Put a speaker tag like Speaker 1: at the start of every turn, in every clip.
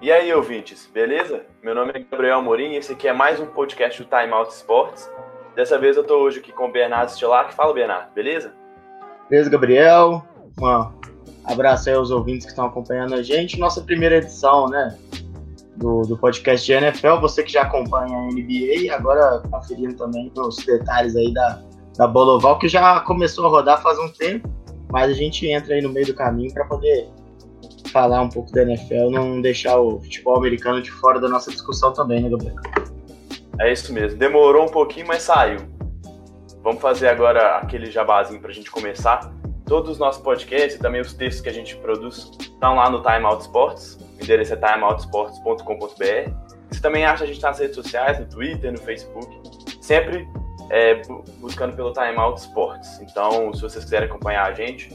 Speaker 1: E aí, ouvintes, beleza? Meu nome é Gabriel Amorim e esse aqui é mais um podcast do Time Out Sports. Dessa vez eu tô hoje aqui com o Bernardo Stilar. Fala, Bernardo, beleza?
Speaker 2: Beleza, Gabriel. Um abraço aí aos ouvintes que estão acompanhando a gente. Nossa primeira edição, né? Do, do podcast de NFL. Você que já acompanha a NBA, agora conferindo também os detalhes aí da, da bola oval, que já começou a rodar faz um tempo, mas a gente entra aí no meio do caminho para poder falar um pouco da NFL, não deixar o futebol americano de fora da nossa discussão também, né, Gabriel?
Speaker 1: É isso mesmo. Demorou um pouquinho, mas saiu. Vamos fazer agora aquele jabazinho para a gente começar. Todos os nossos podcasts e também os textos que a gente produz estão lá no Time Out Sports. O endereço é timeoutsports.com.br. Você também acha a gente nas redes sociais, no Twitter, no Facebook. Sempre é, buscando pelo Time Out Sports. Então, se vocês quiserem acompanhar a gente,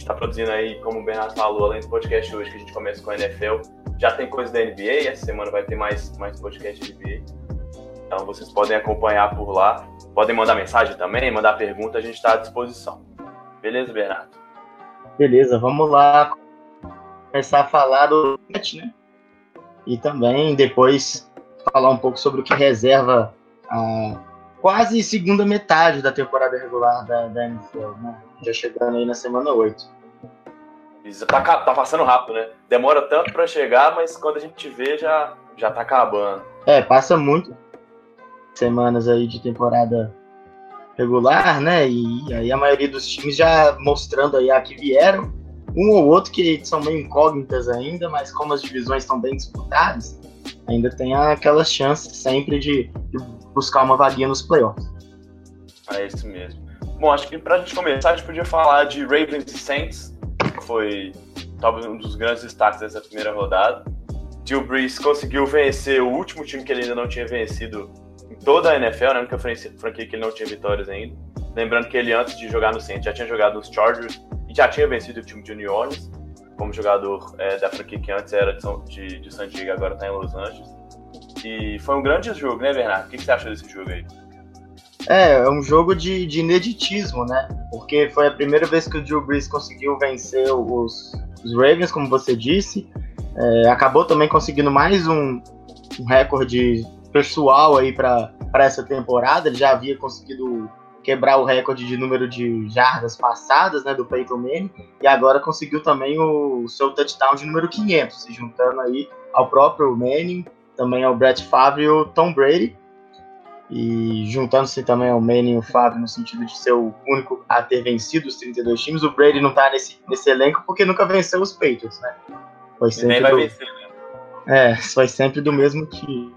Speaker 1: gente está produzindo aí, como o Bernardo falou, além do podcast hoje que a gente começa com a NFL, já tem coisa da NBA, essa semana vai ter mais, mais podcast de NBA. Então vocês podem acompanhar por lá, podem mandar mensagem também, mandar pergunta, a gente está à disposição. Beleza, Bernardo?
Speaker 2: Beleza, vamos lá começar a falar do né? E também depois falar um pouco sobre o que reserva a quase segunda metade da temporada regular da, da NFL, né? Já chegando aí na semana 8.
Speaker 1: Isso tá, tá passando rápido, né? Demora tanto para chegar, mas quando a gente vê já, já tá acabando.
Speaker 2: É, passa muito semanas aí de temporada regular, né? E aí a maioria dos times já mostrando aí a que vieram. Um ou outro que são meio incógnitas ainda, mas como as divisões estão bem disputadas, ainda tem aquelas chances sempre de, de buscar uma vaguinha nos playoffs.
Speaker 1: É isso mesmo. Bom, acho que pra gente começar, a gente podia falar de Ravens e Saints, que foi talvez um dos grandes destaques dessa primeira rodada. Drew Brees conseguiu vencer o último time que ele ainda não tinha vencido em toda a NFL, né? A única franquia que ele não tinha vitórias ainda. Lembrando que ele, antes de jogar no Saints, já tinha jogado nos Chargers e já tinha vencido o time de New Orleans, como jogador é, da franquia que antes era de, de, de San Diego, agora está em Los Angeles. E foi um grande jogo, né, Bernardo? O que, você achou desse jogo aí?
Speaker 2: É, é um jogo de, de ineditismo, né? Porque foi a primeira vez que o Drew Brees conseguiu vencer os, os Ravens, como você disse. É, acabou também conseguindo mais um, um recorde pessoal aí para essa temporada. Ele já havia conseguido quebrar o recorde de número de jardas passadas, né, do Peyton Manning, e agora conseguiu também o seu touchdown de número 500, se juntando aí ao próprio Manning também ao Brett Favre e o Tom Brady. E juntando-se também ao Manning e o Favre no sentido de ser o único a ter vencido os 32 times, o Brady não tá nesse, nesse elenco porque nunca venceu os Patriots, né?
Speaker 1: Foi sempre nem vai do... vencer, né?
Speaker 2: É, foi sempre do mesmo time.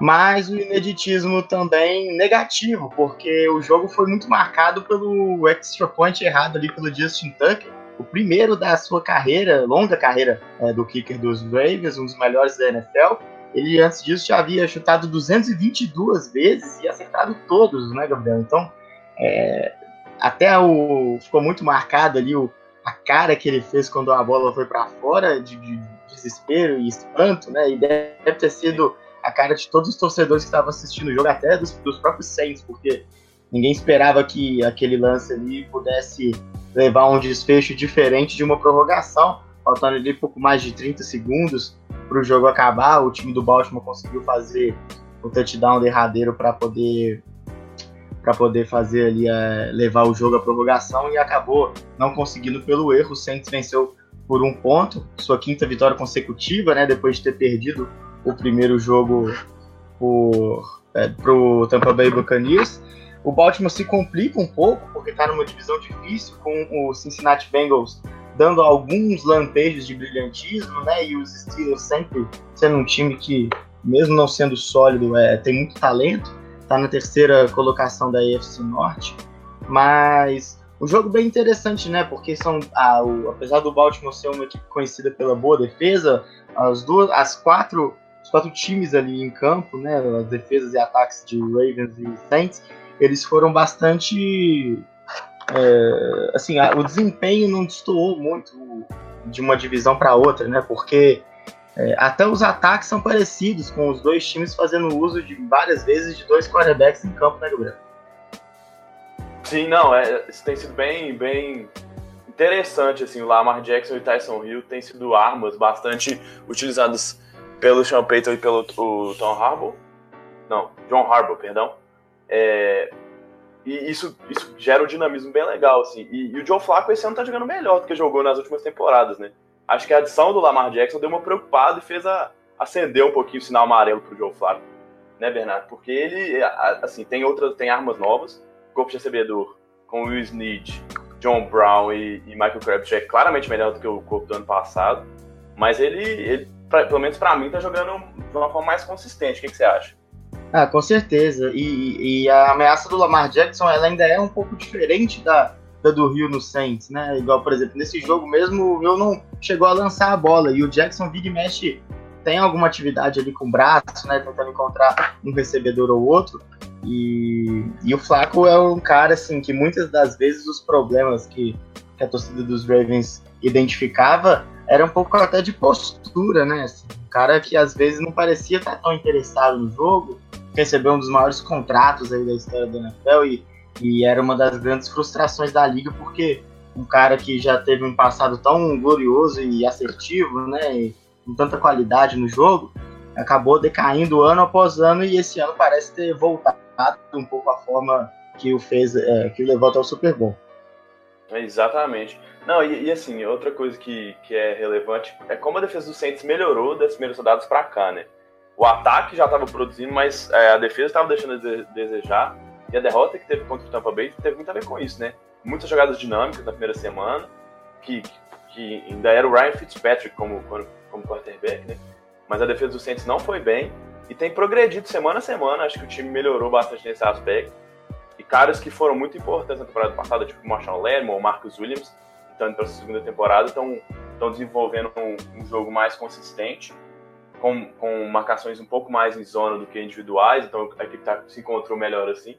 Speaker 2: Mas o ineditismo também negativo, porque o jogo foi muito marcado pelo extra point errado ali pelo Justin Tucker o primeiro da sua carreira, longa carreira é, do kicker dos Ravens, um dos melhores da NFL. Ele antes disso já havia chutado 222 vezes e acertado todos, né, Gabriel? Então, é, até o ficou muito marcado ali o, a cara que ele fez quando a bola foi para fora de, de, desespero e espanto, né? E deve ter sido a cara de todos os torcedores que estavam assistindo o jogo, até dos, dos próprios Saints, porque ninguém esperava que aquele lance ali pudesse levar um desfecho diferente de uma prorrogação, faltando ali pouco mais de 30 segundos para o jogo acabar. O time do Baltimore conseguiu fazer o touchdown derradeiro para poder para poder fazer ali é, levar o jogo à prorrogação e acabou não conseguindo pelo erro. O Saints venceu por um ponto, sua quinta vitória consecutiva, né? Depois de ter perdido o primeiro jogo por é, pro Tampa Bay Buccaneers. O Baltimore se complica um pouco, porque está numa divisão difícil, com o Cincinnati Bengals dando alguns lampejos de brilhantismo, né? E os Steelers sempre sendo um time que, mesmo não sendo sólido, é, tem muito talento. Está na terceira colocação da AFC Norte. Mas o jogo bem interessante, né? Porque são, ah, o, apesar do Baltimore ser uma equipe conhecida pela boa defesa, as duas, as quatro, os quatro times ali em campo, né? As defesas e ataques de Ravens e Saints eles foram bastante. É, assim, a, o desempenho não destoou muito de uma divisão para outra, né? Porque é, até os ataques são parecidos, com os dois times fazendo uso de várias vezes de dois quarterbacks em campo, né, Gabriel?
Speaker 1: Sim, não, é, isso tem sido bem, bem interessante, assim, o Lamar Jackson e Tyson Hill têm sido armas bastante utilizadas pelo Sean Payton e pelo Tom Harbaugh. Não, John Harbaugh, perdão. É, e isso, isso gera um dinamismo bem legal, assim. E, e, o Joe Flacco esse ano tá jogando melhor do que jogou nas últimas temporadas, né? Acho que a adição do Lamar Jackson deu uma preocupada e fez a, acender um pouquinho o sinal amarelo pro Joe Flacco, né, Bernardo? Porque ele, assim, tem outras, tem armas novas, corpo de recebedor com Will Snead, John Brown e, e Michael Crabtree é claramente melhor do que o corpo do ano passado, mas ele, ele pra, pelo menos para mim, tá jogando de uma forma mais consistente. O que, que você acha?
Speaker 2: Ah, com certeza. E, e, a ameaça do Lamar Jackson ela ainda é um pouco diferente da, da do Rio no Saints, né? Igual, por exemplo, nesse jogo mesmo, o Rio não chegou a lançar a bola e o Jackson e mexe tem alguma atividade ali com o braço, né? Tentando encontrar um recebedor ou outro. E, e o Flaco é um cara, assim, que muitas das vezes os problemas que, que a torcida dos Ravens identificava era um pouco até de postura, né? Assim, um cara que às vezes não parecia estar tão interessado no jogo, recebeu um dos maiores contratos aí da história da NFL e, e era uma das grandes frustrações da liga, porque um cara que já teve um passado tão glorioso e assertivo, né? E com tanta qualidade no jogo, acabou decaindo ano após ano e esse ano parece ter voltado um pouco a forma que o fez, é, que o levou até o Super Bowl.
Speaker 1: Exatamente. Não, e, e, assim, outra coisa que, que é relevante é como a defesa do Saints melhorou das primeiras rodadas para cá, né? O ataque já estava produzindo, mas é, a defesa estava deixando a desejar. E a derrota que teve contra o Tampa Bay teve muito a ver com isso, né? Muitas jogadas dinâmicas na primeira semana, que, que ainda era o Ryan Fitzpatrick como, como quarterback, né? Mas a defesa do Saints não foi bem e tem progredido semana a semana. Acho que o time melhorou bastante nesse aspecto. E caras que foram muito importantes na temporada passada, tipo o Marshall Lerman ou Marcus Williams, estão para a segunda temporada, estão desenvolvendo um, um, jogo mais consistente, com, com marcações um pouco mais em zona do que individuais, então a equipe tá, se encontrou melhor assim.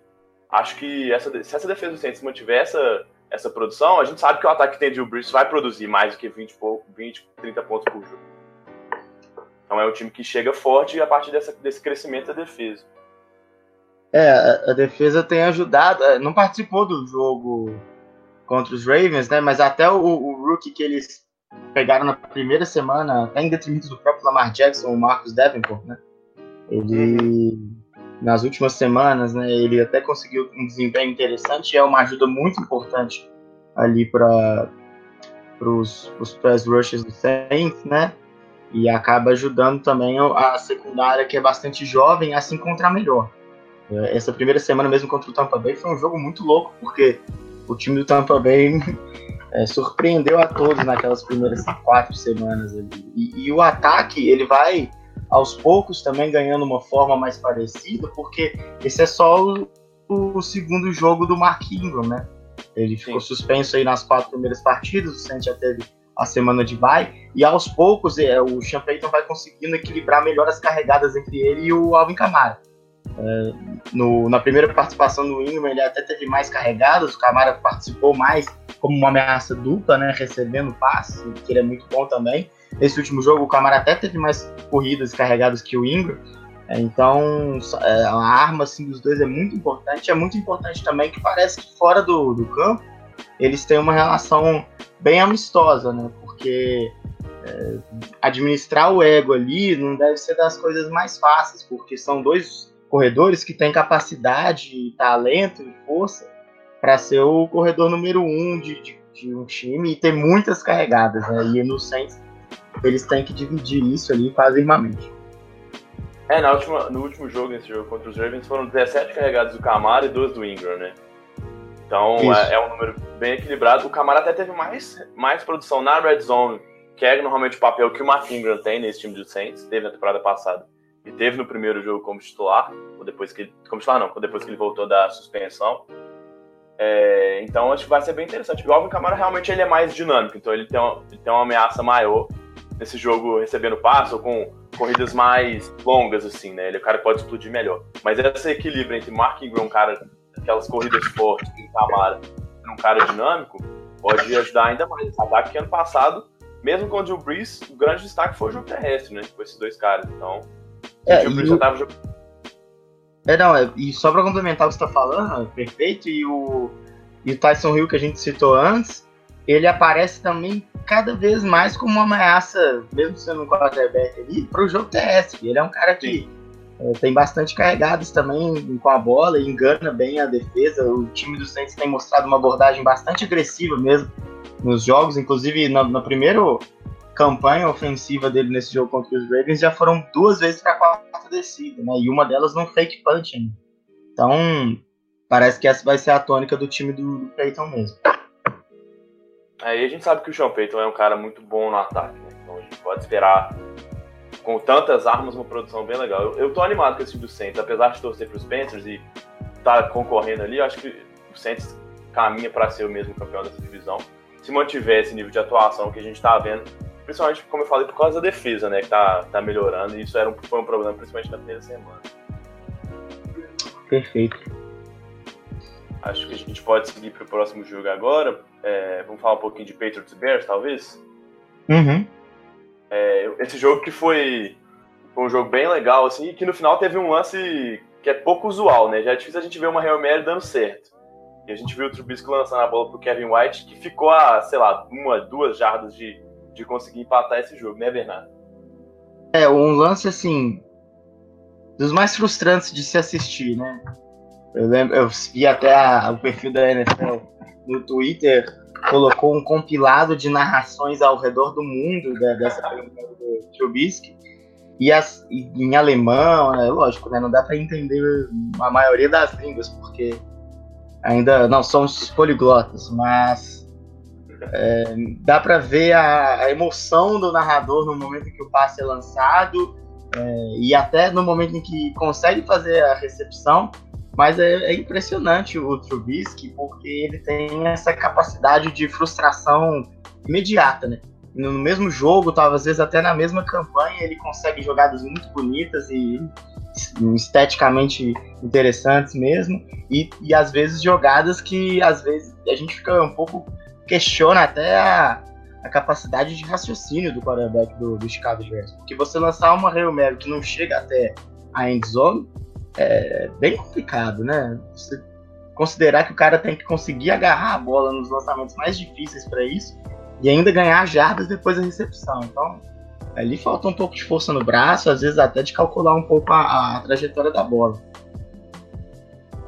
Speaker 1: Acho que essa, se essa defesa do Saints mantiver essa, essa produção, a gente sabe que o ataque que tem Drew Brees vai produzir mais do que 20, 20 30 pontos por jogo. Então é um time que chega forte a partir dessa, desse crescimento da defesa.
Speaker 2: É, a, a, defesa tem ajudado. É, não participou do jogo contra os Ravens, né? Mas até o, o rookie que eles pegaram na primeira semana, até em detrimento do próprio Lamar Jackson, o Marcus Davenport, né? Ele nas últimas semanas, né? Ele até conseguiu um desempenho interessante e é uma ajuda muito importante ali para os press rushes do Saints, né? e acaba ajudando também a secundária, que é bastante jovem, a se encontrar melhor. É, essa primeira semana mesmo contra o Tampa Bay foi um jogo muito louco, porque o time do Tampa Bay é, surpreendeu a todos naquelas primeiras quatro semanas ali. E, e, o ataque, ele vai aos poucos também ganhando uma forma mais parecida, porque esse é só o, o segundo jogo do Mark Ingram, né? Ele ficou Sim. suspenso aí nas quatro primeiras partidas, o Saints já teve a semana de bye, e aos poucos é, o Sean Payton vai conseguindo equilibrar melhor as carregadas entre ele e o Alvin Kamara. É, no, na primeira participação do Ingram, ele até teve mais carregadas, o Kamara participou mais como uma ameaça dupla, né, recebendo passe, que ele é muito bom também. Nesse último jogo, o Kamara até teve mais corridas carregadas que o Ingram. É, então, é, a arma assim, dos dois é muito importante. É muito importante também que parece que fora do, do campo, eles têm uma relação bem amistosa, né? Porque é, administrar o ego ali não deve ser das coisas mais fáceis, porque são dois corredores que têm capacidade, talento e força para ser o corredor número um de, de, de, um time e ter muitas carregadas, né? E no Saints eles têm que dividir isso ali quase irmãmente.
Speaker 1: É, na última, no último jogo, nesse jogo contra os Ravens, foram 17 carregadas do Camaro e 2 do Ingram, né? Então é, é, um número bem equilibrado. O Camara até teve mais, mais produção na red zone, que é normalmente o papel que o Mark Ingram tem nesse time do Saints, teve na temporada passada e teve no primeiro jogo como titular, ou depois que como titular não, depois que ele voltou da suspensão. É, então acho que vai ser bem interessante. O Alvin Kamara realmente ele é mais dinâmico, então ele tem, uma, ele tem uma ameaça maior nesse jogo recebendo passo ou com corridas mais longas assim, né? Ele o cara pode explodir melhor. Mas esse equilíbrio entre Mark Ingram, um cara aquelas corridas fortes em Camara um cara dinâmico, pode ajudar ainda mais esse ataque que ano passado, mesmo com o Drew Brees, o grande destaque foi o jogo terrestre, né? Com esses dois caras. Então,
Speaker 2: é, Brees já tava. É, não, é, e só pra complementar o que você tá falando, é perfeito, e o, e o Tyson Hill que a gente citou antes, ele aparece também cada vez mais como uma ameaça, mesmo sendo um quarterback ali, para o jogo terrestre. Ele é um cara que é, tem bastante carregados também com a bola, engana bem a defesa. O time do Saints tem mostrado uma abordagem bastante agressiva mesmo nos jogos, inclusive na, na primeira campanha ofensiva dele nesse jogo contra os Ravens já foram duas vezes para a quarta descida, né? E uma delas no fake punch. Então, parece que essa vai ser a tônica do time do, do Peyton mesmo.
Speaker 1: Aí a gente sabe que o Sean Payton é um cara muito bom no ataque, né? Então a gente pode esperar com tantas armas uma produção bem legal. Eu, eu tô animado com esse time do Saints, apesar de torcer para os Panthers e tá concorrendo ali, eu acho que o Saints caminha para ser o mesmo campeão dessa divisão. Se mantiver esse nível de atuação que a gente está vendo, principalmente, como eu falei, por causa da defesa, né, que tá, tá melhorando, e isso era um, foi um problema principalmente na primeira semana.
Speaker 2: Perfeito.
Speaker 1: Acho que a gente pode seguir para o próximo jogo agora. É, vamos falar um pouquinho de Patriots Bears, talvez?
Speaker 2: Uhum.
Speaker 1: É, esse jogo que foi, foi, um jogo bem legal, assim, e que no final teve um lance que é pouco usual, né? Já é difícil a gente ver uma Real Mary dando certo. E a gente viu o Trubisky lançando a bola pro Kevin White, que ficou a, sei lá, uma, duas jardas de, de conseguir empatar esse jogo, né, Bernardo?
Speaker 2: É, um lance, assim, dos mais frustrantes de se assistir, né? Eu lembro, eu vi até a, o perfil da NFL no Twitter, colocou um compilado de narrações ao redor do mundo da, dessa pergunta do Trubisky. E, as, e em alemão, né, lógico, né, não dá para entender a maioria das línguas, porque ainda não somos poliglotas, mas é, dá para ver a, a, emoção do narrador no momento em que o passe é lançado é, e até no momento em que consegue fazer a recepção mas é, é, impressionante o Trubisky porque ele tem essa capacidade de frustração imediata, né? No mesmo jogo, talvez às vezes até na mesma campanha, ele consegue jogadas muito bonitas e esteticamente interessantes mesmo, e, e às vezes jogadas que às vezes a gente fica um pouco questiona até a, a capacidade de raciocínio do quarterback do, do Chicago Bears, porque você lançar uma Hail Mary que não chega até a end zone, é bem complicado, né? Você considerar que o cara tem que conseguir agarrar a bola nos lançamentos mais difíceis para isso e ainda ganhar jardas depois da recepção. Então, ali falta um pouco de força no braço, às vezes até de calcular um pouco a, a trajetória da bola.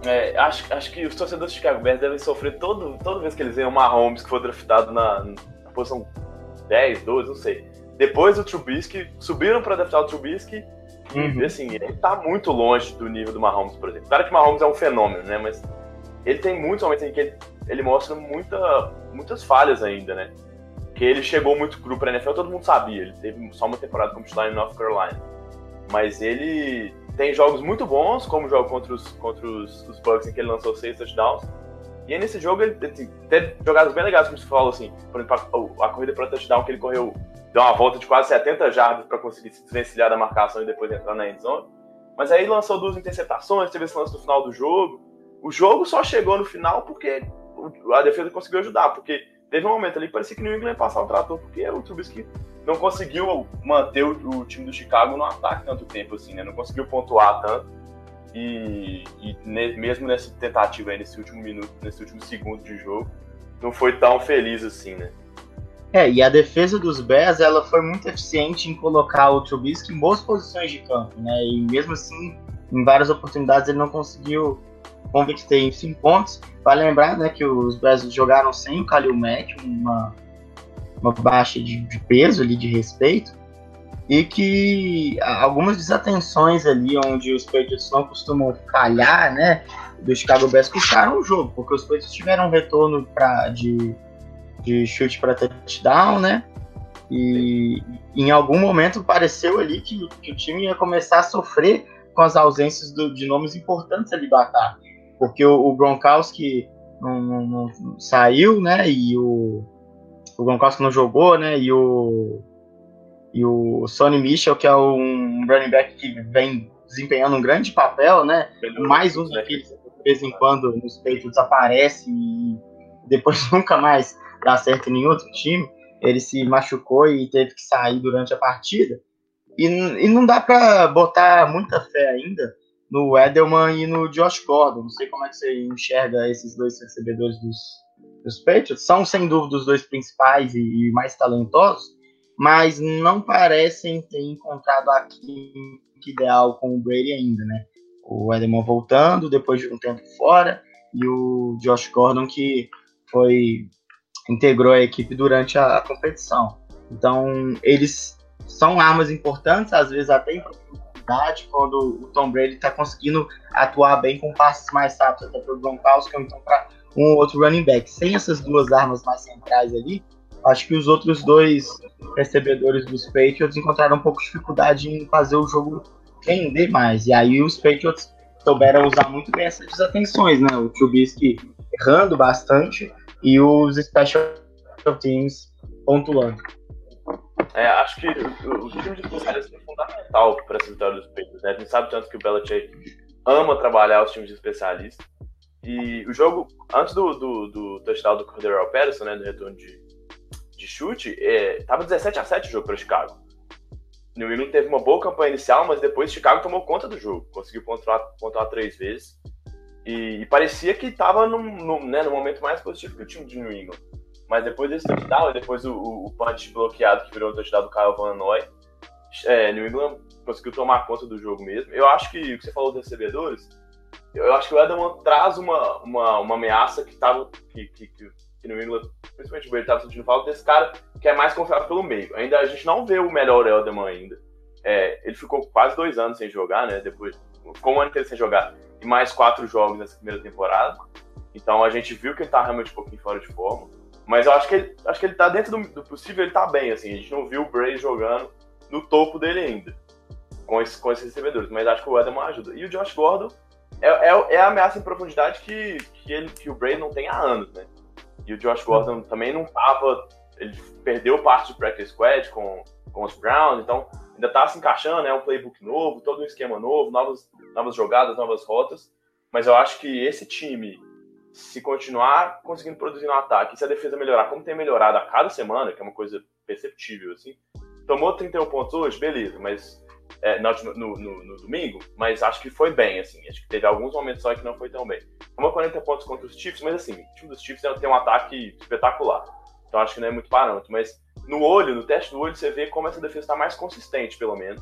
Speaker 1: É, acho, acho que os torcedores do Chicago Bears devem sofrer todo, toda vez que eles veem o Mahomes que foi draftado na, na posição 10, 12, não sei. Depois do Trubisky, subiram para draftar o Trubisky Uhum. assim, ele tá muito longe do nível do Mahomes, por exemplo. Claro que o Mahomes é um fenômeno, né? Mas ele tem muitos momentos em que ele, ele mostra muita, muitas falhas ainda, né? Que ele chegou muito cru pra NFL, todo mundo sabia. Ele teve só uma temporada como titular em North Carolina. Mas ele tem jogos muito bons, como o jogo contra os, contra os, os Bucks, em que ele lançou seis touchdowns. E aí, nesse jogo ele teve jogadas bem legais, como você falou, assim, por exemplo, a, corrida para touchdown que ele correu deu uma volta de quase 70 jardas para conseguir se desvencilhar da marcação e depois entrar na endzone. Mas aí lançou duas interceptações, teve esse lance no final do jogo. O jogo só chegou no final porque a defesa conseguiu ajudar, porque teve um momento ali que parecia que New England ia passar o trator, porque o Trubisky não conseguiu manter o, o, time do Chicago no ataque tanto tempo assim, né? Não conseguiu pontuar tanto. E, e ne, mesmo nessa tentativa aí, nesse último minuto, nesse último segundo de jogo, não foi tão feliz assim, né?
Speaker 2: É, e a defesa dos Bears, ela foi muito eficiente em colocar o Trubisky em boas posições de campo, né? E mesmo assim, em várias oportunidades ele não conseguiu converter em 5 pontos. Vale lembrar, né, que os Bears jogaram sem o Khalil Mack, uma, uma baixa de, de peso ali, de respeito, e que algumas desatenções ali onde os Patriots não costumam falhar, né, do Chicago Bears custaram o jogo, porque os Patriots tiveram um retorno pra, de de chute para touchdown, né? E em algum momento pareceu ali que, que, o time ia começar a sofrer com as ausências do, de nomes importantes ali do ataque. Porque o, o Gronkowski não, não, não, saiu, né? E o, o Gronkowski não jogou, né? E o, e o Sonny Mitchell, que é um running back que vem desempenhando um grande papel, né? Mais um daqueles que de vez em quando nos peitos desaparece e depois nunca mais dar certo em nenhum outro time. Ele se machucou e teve que sair durante a partida. E, e não dá para botar muita fé ainda no Edelman e no Josh Gordon. Não sei como é que você enxerga esses dois recebedores dos, os Patriots são sem dúvida os dois principais e, e mais talentosos, mas não parecem ter encontrado a química ideal com o Brady ainda, né? O Edelman voltando depois de um tempo fora e o Josh Gordon que foi integrou a equipe durante a, a competição. Então eles são armas importantes, às vezes até em profundidade, quando o Tom Brady está conseguindo atuar bem com passes mais rápidos até para o Gronkowski então para um ou outro running back. Sem essas duas armas mais centrais ali, acho que os outros dois recebedores dos Patriots encontraram um pouco de dificuldade em fazer o jogo render mais. E aí os Patriots souberam usar muito bem essas desatenções, né? O Trubisky errando bastante e os special teams pontuando.
Speaker 1: É, acho que o, o time de especialistas é fundamental para essa vitória dos Patriots. Né? A gente sabe tanto que o Belichick ama trabalhar os times de especialistas. E o jogo, antes do, do, do touchdown do Cordero Patterson, né, do retorno de, de chute, é, tava 17 a 7 o jogo para Chicago. New England teve uma boa campanha inicial, mas depois Chicago tomou conta do jogo, conseguiu pontuar, pontuar três vezes. E, e parecia que estava no, né, no momento mais positivo que o time de New England. Mas depois desse touchdown, depois o, o, punch bloqueado que virou o touchdown do Kyle Van Noy, é, New England conseguiu tomar conta do jogo mesmo. Eu acho que o que você falou dos recebedores, eu acho que o Edelman traz uma, uma, uma ameaça que tava. Que, que, que, que New England, principalmente o ele estava sentindo falta desse cara que é mais confiável pelo meio. Ainda a gente não vê o melhor Edelman ainda. É, ele ficou quase dois anos sem jogar, né? Depois, ficou um ano sem jogar e mais quatro jogos nessa primeira temporada. Então a gente viu que ele tá realmente um pouquinho fora de forma. Mas eu acho que ele, acho que ele tá dentro do, do possível, ele tá bem, assim. A gente não viu o Bray jogando no topo dele ainda. Com, esse, com esses recebedores. Mas acho que o Edelman ajuda. E o Josh Gordon é, é, é a ameaça em profundidade que, que, ele, que o Bray não tem há anos, né? E o Josh Gordon também não tava. Ele perdeu parte do practice squad com, com os Browns, então ainda tá se encaixando, é um playbook novo, todo um esquema novo, novas, novas jogadas, novas rotas. Mas eu acho que esse time, se continuar conseguindo produzir no ataque, se a defesa melhorar, como tem melhorado a cada semana, que é uma coisa perceptível, assim, tomou 31 pontos hoje, beleza, mas é, no, no, no, domingo, mas acho que foi bem, assim. Acho que teve alguns momentos só que não foi tão bem. Tomou 40 pontos contra os Chiefs, mas assim, o time dos Chiefs tem um ataque espetacular. Então acho que não é muito parâmetro. Mas no olho, no teste do olho, você vê como essa defesa está mais consistente, pelo menos.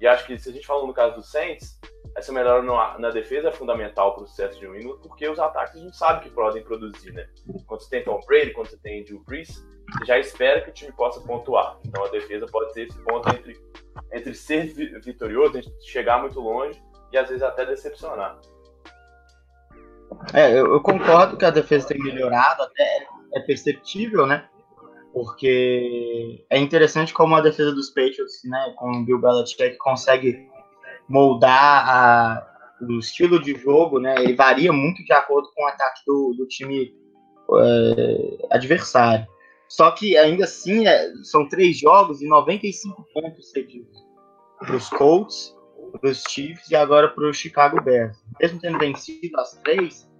Speaker 1: E acho que se a gente falou no caso do Saints, essa melhora no, na defesa é fundamental para o sucesso de New England, porque os ataques não sabem que podem produzir, né? Quando você tem Tom Brady, quando você tem Drew Brees, já espera que o time possa pontuar. Então a defesa pode ser esse ponto entre entre ser vitorioso, chegar muito longe e às vezes até decepcionar.
Speaker 2: É, eu, eu, concordo que a defesa tem melhorado, até é perceptível, né? Porque é interessante como a defesa dos Patriots, né, com o Bill Belichick, consegue moldar a, o estilo de jogo, né? Ele varia muito de acordo com o ataque do, do time é, adversário. Só que ainda assim é, são três jogos e 95 pontos cedidos para os Colts, para os Chiefs e agora para o Chicago Bears. Mesmo tendo vencido as três,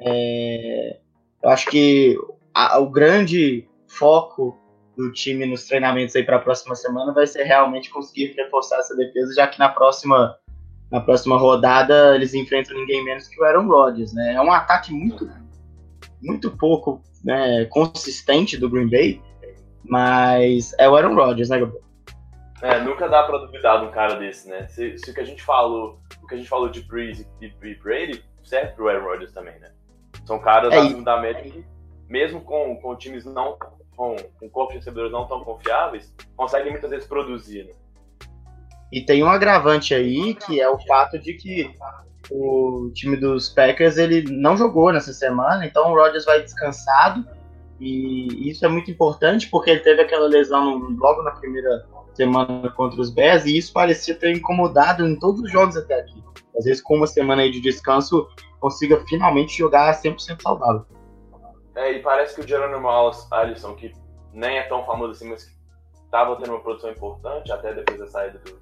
Speaker 2: é, eu acho que a, o grande foco do time nos treinamentos aí para a próxima semana vai ser realmente conseguir reforçar essa defesa, já que na próxima na próxima rodada eles enfrentam ninguém menos que o Aaron Rodgers, né? É um ataque muito muito pouco né, consistente do Green Bay, mas é o Aaron Rodgers, né, Gabriel?
Speaker 1: É, nunca dá pra duvidar de um cara desse, né? Se, se, o que a gente falou, o que a gente falou de Breeze e, e Brady, serve pro Aaron Rodgers também, né? São caras é, acima da média que, mesmo com, com times não com, com corpos de recebedores não tão confiáveis, conseguem muitas vezes produzir, né?
Speaker 2: E tem um agravante aí, que é o fato de que o time dos Packers ele não jogou nessa semana, então o Rodgers vai descansado e isso é muito importante porque ele teve aquela lesão logo na primeira semana contra os Bears e isso parecia ter incomodado em todos os jogos até aqui. Às vezes com uma semana aí de descanso consiga finalmente jogar 100% saudável.
Speaker 1: É, e parece que o Jerônimo Alisson, que nem é tão famoso assim, mas que estava tendo uma produção importante até depois da saída do,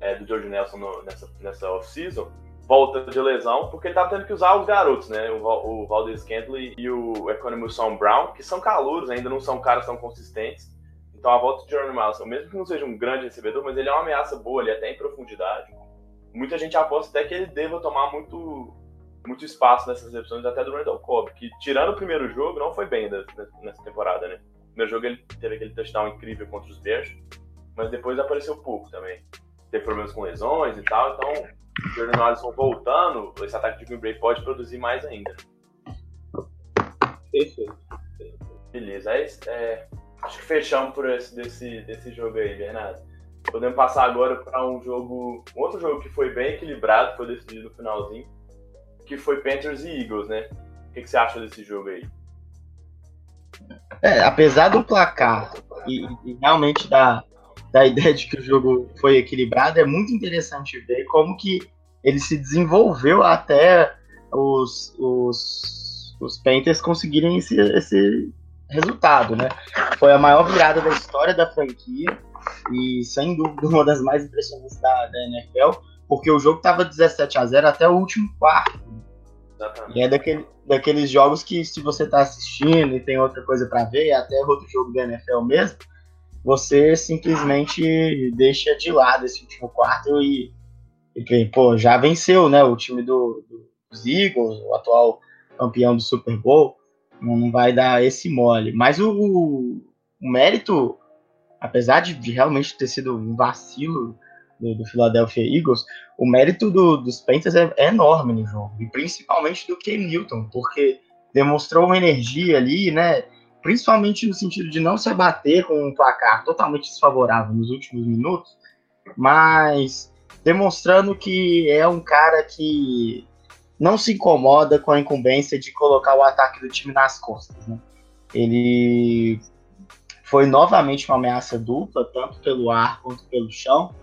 Speaker 1: é, do George Nelson no, nessa, nessa off-season, volta de lesão, porque ele tava tendo que usar os garotos, né? O, o Valdez Kentley e o Economusson Brown, que são calouros, ainda não são caras tão consistentes. Então a volta de Jeremy Allison, mesmo que não seja um grande recebedor, mas ele é uma ameaça boa ali, até em profundidade. Muita gente aposta até que ele deva tomar muito muito espaço nessas recepções, até do Randall Cobb, que tirando o primeiro jogo, não foi bem nessa temporada, né? No primeiro jogo ele teve aquele touchdown incrível contra os Bears, mas depois apareceu pouco também. Teve problemas com lesões e tal, então Jordan Alisson voltando, esse ataque de Green Bay pode produzir mais ainda.
Speaker 2: Perfeito.
Speaker 1: Beleza, é, é, acho que fechamos por esse desse, desse jogo aí, Bernardo. Podemos passar agora para um jogo, um outro jogo que foi bem equilibrado, foi decidido no finalzinho, que foi Panthers e Eagles, né? O que, que você acha desse jogo aí?
Speaker 2: É, apesar do placar e, e, realmente da, da ideia de que o jogo foi equilibrado, é muito interessante ver como que ele se desenvolveu até os, os, os Panthers conseguirem esse, esse resultado, né? Foi a maior virada da história da franquia e sem dúvida uma das mais impressionantes da, da NFL, porque o jogo estava 17 a 0 até o último quarto. Exatamente. E é daquele, daqueles jogos que se você está assistindo e tem outra coisa para ver, até outro jogo da NFL mesmo, você simplesmente deixa de lado esse último quarto e, e pô, já venceu, né, o time do, do, dos Eagles, o atual campeão do Super Bowl, não vai dar esse mole. Mas o, o, o mérito apesar de, de, realmente ter sido um vacilo do, do Philadelphia Eagles, o mérito do, dos Panthers é, é, enorme no jogo, e principalmente do Ken Newton, porque demonstrou uma energia ali, né? Principalmente no sentido de não se abater com um placar totalmente desfavorável nos últimos minutos, mas demonstrando que é um cara que não se incomoda com a incumbência de colocar o ataque do time nas costas. Né? Ele foi novamente uma ameaça dupla, tanto pelo ar quanto pelo chão.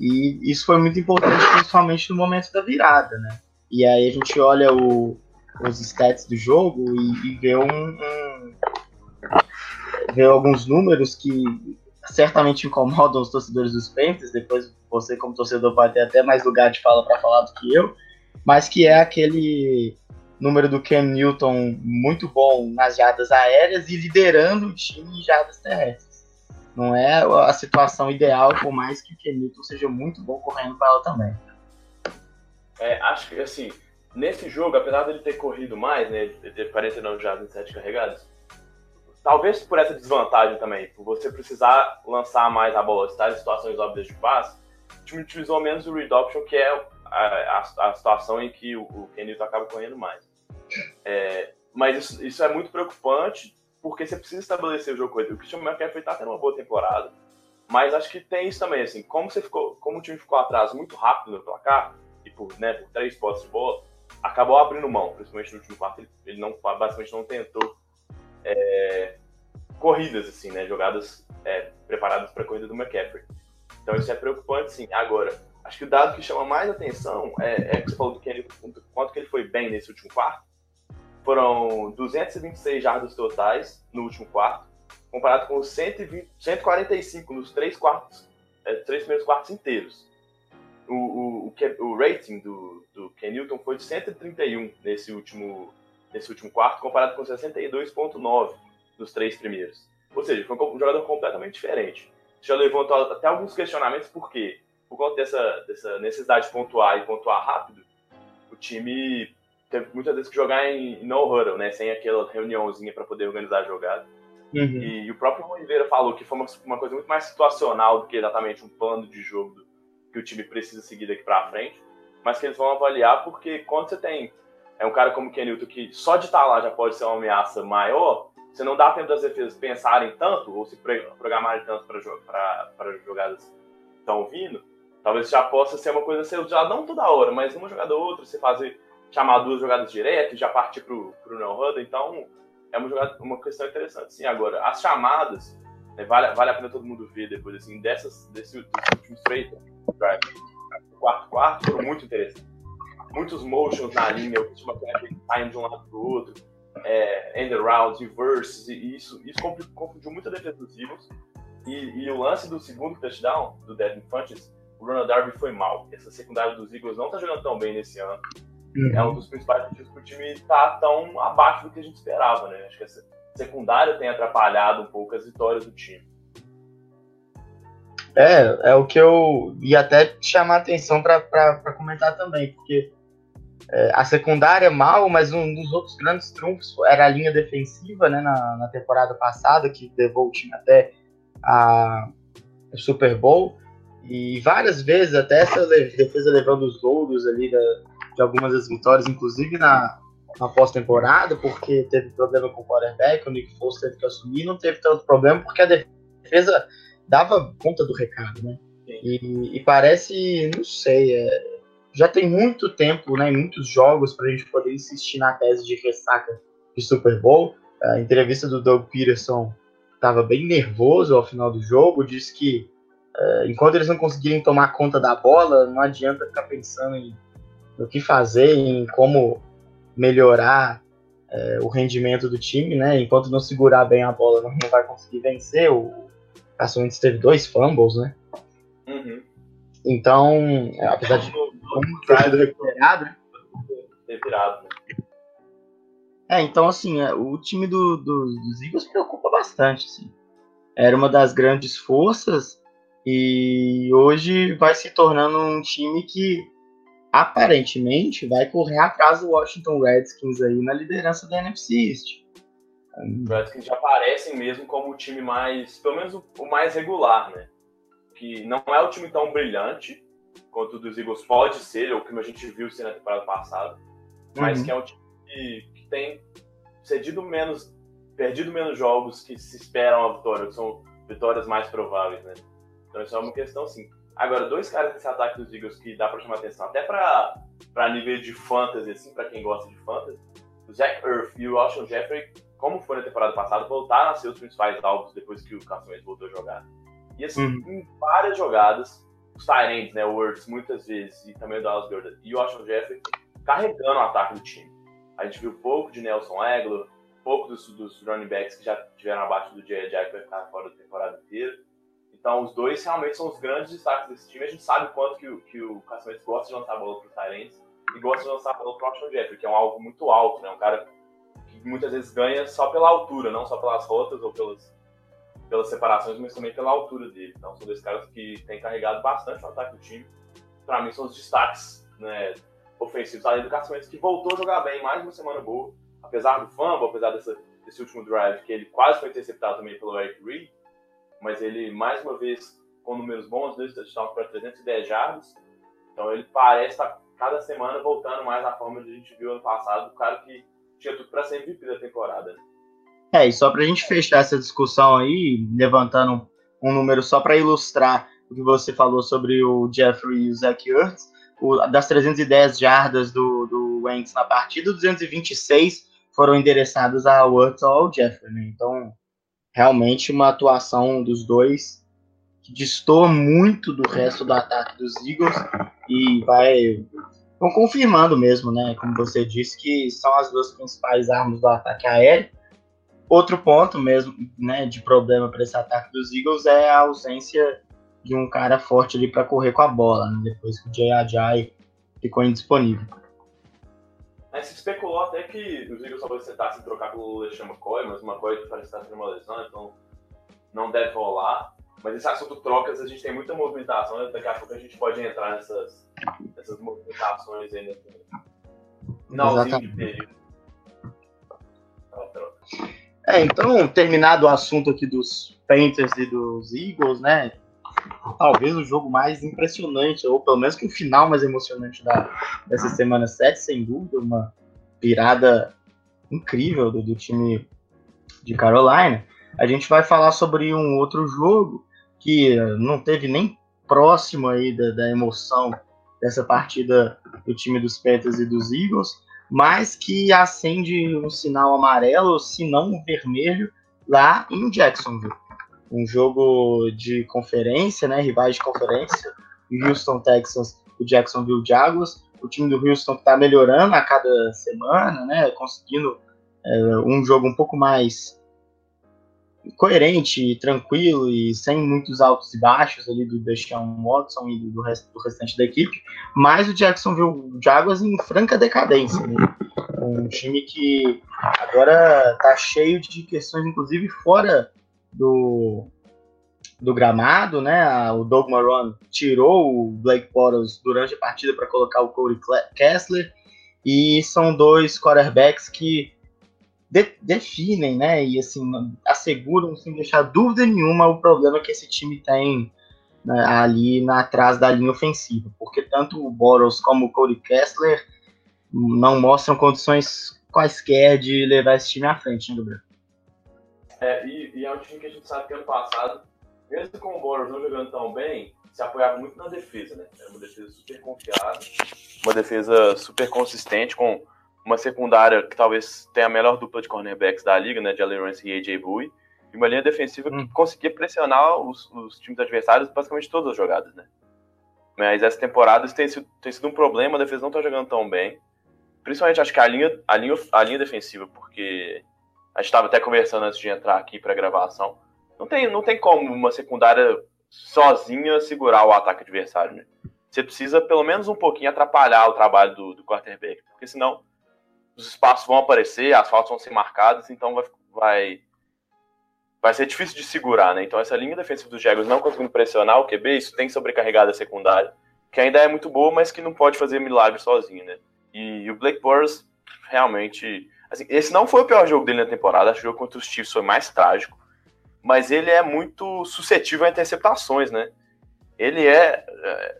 Speaker 2: E isso foi muito importante, principalmente no momento da virada, né? E aí a gente olha o, os stats do jogo e, e vê um, um, vê alguns números que certamente incomodam os torcedores dos Panthers. Depois você, como torcedor, vai ter até mais lugar de fala para falar do que eu. Mas que é aquele número do Cam Newton muito bom nas jardas aéreas e liderando o time em jardas terrestres. Não é a situação ideal, por mais que o Cam Newton seja muito bom correndo para ela também.
Speaker 1: É, acho que, assim, nesse jogo, apesar dele ter corrido mais, né, ele ter 49 jardas em 7 carregadas, talvez por essa desvantagem também, por você precisar lançar mais a bola, estar em situações óbvias de passe, o time utilizou menos o read option, que é a, a, a situação em que o, o Kenilton acaba correndo mais. É, mas isso, isso, é muito preocupante, porque você precisa estabelecer o jogo corrido. O Christian McCaffrey está tendo uma boa temporada, mas acho que tem isso também, assim, como, você ficou, como o time ficou atrás muito rápido no placar, e por, né, por três postos de bola, acabou abrindo mão, principalmente no último quarto, ele, ele não, basicamente não tentou é, corridas, assim, né, jogadas é, preparadas para a corrida do McCaffrey. Então isso é preocupante, sim. Agora, acho que o dado que chama mais atenção é, é que você falou do Kenny, quanto que ele foi bem nesse último quarto. Foram 226 jardas totais no último quarto, comparado com 120, 145 nos três quartos, é, três primeiros quartos inteiros. O, o, o, o rating do, do Ken Newton foi de 131 nesse último, nesse último quarto, comparado com 62,9 nos três primeiros. Ou seja, foi um jogador completamente diferente. Já levantou até alguns questionamentos, por quê? por conta dessa, dessa necessidade de pontuar e pontuar rápido, o time teve muitas vezes que jogar em no huddle, né? Sem aquela reuniãozinha para poder organizar a jogada. Uhum. E, e, o próprio Oliveira falou que foi uma, uma, coisa muito mais situacional do que exatamente um plano de jogo do, que o time precisa seguir daqui para frente, mas que eles vão avaliar porque quando você tem é um cara como o Kenilton que só de estar lá já pode ser uma ameaça maior, você não dá tempo das defesas pensarem tanto ou se programarem tanto para jogadas que estão vindo, Talvez já possa ser uma coisa ser usada não toda hora, mas uma jogada ou outra, você fazer chamar duas jogadas direto e já partir pro, pro no huddle. Então, é uma, jogada, uma questão interessante. Sim, agora, as chamadas, né, vale, vale a pena todo mundo ver depois, assim, dessas, desse, desses últimos três quarto quarto, foram muito interessantes. Muitos motions na linha, o Christian McCaffrey saindo de um lado pro outro, é, end arounds, reverses, e isso, isso confundiu muito a defesa dos Eagles. E, e, o lance do segundo touchdown, do Devin Funches, o Ronald Darby foi mal. Essa secundária dos Eagles não tá jogando tão bem nesse ano. Uhum. É um dos principais motivos que o time tá tão abaixo do que a gente esperava, né? Acho que essa secundária tem atrapalhado um pouco as vitórias do time.
Speaker 2: É, é o que eu ia até chamar atenção para comentar também, porque a secundária mal, mas um dos outros grandes trunfos era a linha defensiva, né, na, na temporada passada, que levou o time até a Super Bowl. E várias vezes, até essa defesa levando os louros ali da, de algumas das vitórias, inclusive na, na pós-temporada, porque teve problema com o quarterback, o Nick Foles teve que assumir, não teve tanto problema, porque a defesa dava conta do recado, né? E, e, parece, não sei, é, já tem muito tempo, né, muitos jogos para a gente poder insistir na tese de ressaca de Super Bowl. A entrevista do Doug Peterson estava bem nervoso ao final do jogo, disse que uh, enquanto eles não conseguirem tomar conta da bola, não adianta ficar pensando em no que fazer, em como melhorar uh, o rendimento do time, né? Enquanto não segurar bem a bola, não, não vai conseguir vencer. O Carson teve dois fumbles, né? Uhum. Então, apesar de ter sido recuperado, né?
Speaker 1: Revirado, né?
Speaker 2: É, então assim, é, o time do, do, dos Eagles preocupa bastante, assim. Era uma das grandes forças e hoje vai se tornando um time que aparentemente vai correr atrás do Washington Redskins aí na liderança da NFC East.
Speaker 1: Os Redskins já aparecem mesmo como o time mais, pelo menos o mais regular, né? Que não é o time tão brilhante quanto dos Eagles pode ser, ou como a gente viu ser na temporada passada, mas uhum. que é um time que, que tem cedido menos, perdido menos jogos que se esperam a vitória, que são vitórias mais prováveis, né? Então isso é uma questão sim. Agora, dois caras nesse ataque dos Eagles que dá pra chamar atenção, até pra, pra nível de fantasy, assim, pra quem gosta de fantasy, o Zach Earth e o Alshon Jeffrey, como foi na temporada passada, voltaram a ser os principais alvos depois que o Carson Wentz voltou a jogar. E assim, uhum. em várias jogadas, os Tyrants, né, o Ertz muitas vezes, e também o Dallas Gordon e o Alshon Jeffrey, carregando o ataque do time. A gente viu pouco de Nelson Aguilar, pouco dos, dos running backs que já tiveram abaixo do Jack, que vai ficar fora da temporada inteira. Então, os dois realmente são os grandes destaques desse time. A gente sabe quanto que, que o Carson gosta de lançar a bola para os Tyrants e gosta de lançar a bola para o Alshon Jeffrey, que é um alvo muito alto, né? Um cara que muitas vezes ganha só pela altura, não só pelas rotas ou pelas, pelas separações, mas também pela altura dele. Então, são dois caras que têm carregado bastante o ataque do time. Para mim, são os destaques né, ofensivos, além do Carson que voltou a jogar bem, mais uma semana boa, apesar do fumble, apesar dessa, desse último drive, que ele quase foi interceptado também pelo Eric Reed, mas ele, mais uma vez, com números bons, dois touchdowns para 310 jardas. Então ele parece estar cada semana voltando mais à forma que a gente viu ano passado, o cara que tinha tudo para ser MVP da temporada.
Speaker 2: É, e só para a gente fechar essa discussão aí, levantando um número só para ilustrar o que você falou sobre o Jeffrey e o Zach Ertz, o, das 310 jardas do, do Wentz na partida, 226 foram endereçados ao Ertz ou ao Jeffrey, né? Então, realmente uma atuação dos dois que distorce muito do resto do ataque dos Eagles e vai vão confirmando mesmo, né? Como você disse, que são as duas principais armas do ataque aéreo. Outro ponto mesmo, né, de problema para esse ataque dos Eagles é a ausência de um cara forte ali para correr com a bola, né, depois que o Ajay ficou indisponível.
Speaker 1: É, se especulou até que os Eagles talvez tentassem trocar pelo LeSean McCoy, mas o McCoy parece estar tendo uma lesão, então não deve rolar. Mas esse assunto trocas, a gente tem muita movimentação, né? daqui a pouco a gente pode entrar nessas, nessas movimentações aí nesse finalzinho de período.
Speaker 2: É, então, terminado o assunto aqui dos Panthers e dos Eagles, né? talvez o jogo mais impressionante, ou pelo menos que o final mais emocionante da, dessa semana 7, sem dúvida, uma virada incrível do, do time de Carolina. A gente vai falar sobre um outro jogo que não teve nem próximo aí da, da emoção dessa partida do time dos Panthers e dos Eagles, mas que acende um sinal amarelo, se não um vermelho, lá em Jacksonville. Um jogo de conferência, né, rivais de conferência, Houston Texans e Jacksonville Jaguars, o time do Houston está melhorando a cada semana, né, conseguindo é, um jogo um pouco mais coerente, tranquilo e sem muitos altos e baixos ali do Deshaun Watson e do, rest, do restante da equipe, mas o Jacksonville Jaguars em franca decadência, né? um time que agora está cheio de questões, inclusive fora do, do gramado, né? O Doug Marrone tirou o Blake Bortles durante a partida para colocar o Cody Kessler. E são dois quarterbacks que de, definem, né? E assim, asseguram sem deixar dúvida nenhuma o problema que esse time tem né, ali na, atrás da linha ofensiva. Porque tanto o Boros como o Cody Kessler não mostram condições quaisquer de levar esse time à frente, né, Gabriel?
Speaker 1: É, e, e, é um time que a gente sabe que ano passado, mesmo com o Boros não jogando tão bem, se apoiava muito na defesa, né? Era uma defesa super confiável, uma defesa super consistente, com uma secundária que talvez tenha a melhor dupla de cornerbacks da liga, né? De Rance e AJ Bowie, e uma linha defensiva hum. que conseguia pressionar os, os, times adversários basicamente todas as jogadas, né? Mas essa temporada tem sido, tem sido um problema, a defesa não está jogando tão bem. Principalmente acho que a linha, a linha, a linha defensiva, porque a gente estava até conversando antes de entrar aqui para gravação. Não tem, não tem como uma secundária sozinha segurar o ataque adversário, né? Você precisa pelo menos um pouquinho atrapalhar o trabalho do, do quarterback, porque senão os espaços vão aparecer, as faltas vão ser marcadas, então vai, vai, vai ser difícil de segurar, né? Então essa linha defensiva dos Jaguars não conseguindo pressionar o QB, isso tem sobrecarregado a secundária, que ainda é muito boa, mas que não pode fazer milagre sozinho, né? E, e o Blake Bortles realmente, assim, esse não foi o pior jogo dele na temporada, acho que o jogo contra os Chiefs foi mais trágico mas ele é muito suscetível a interceptações, né? Ele é,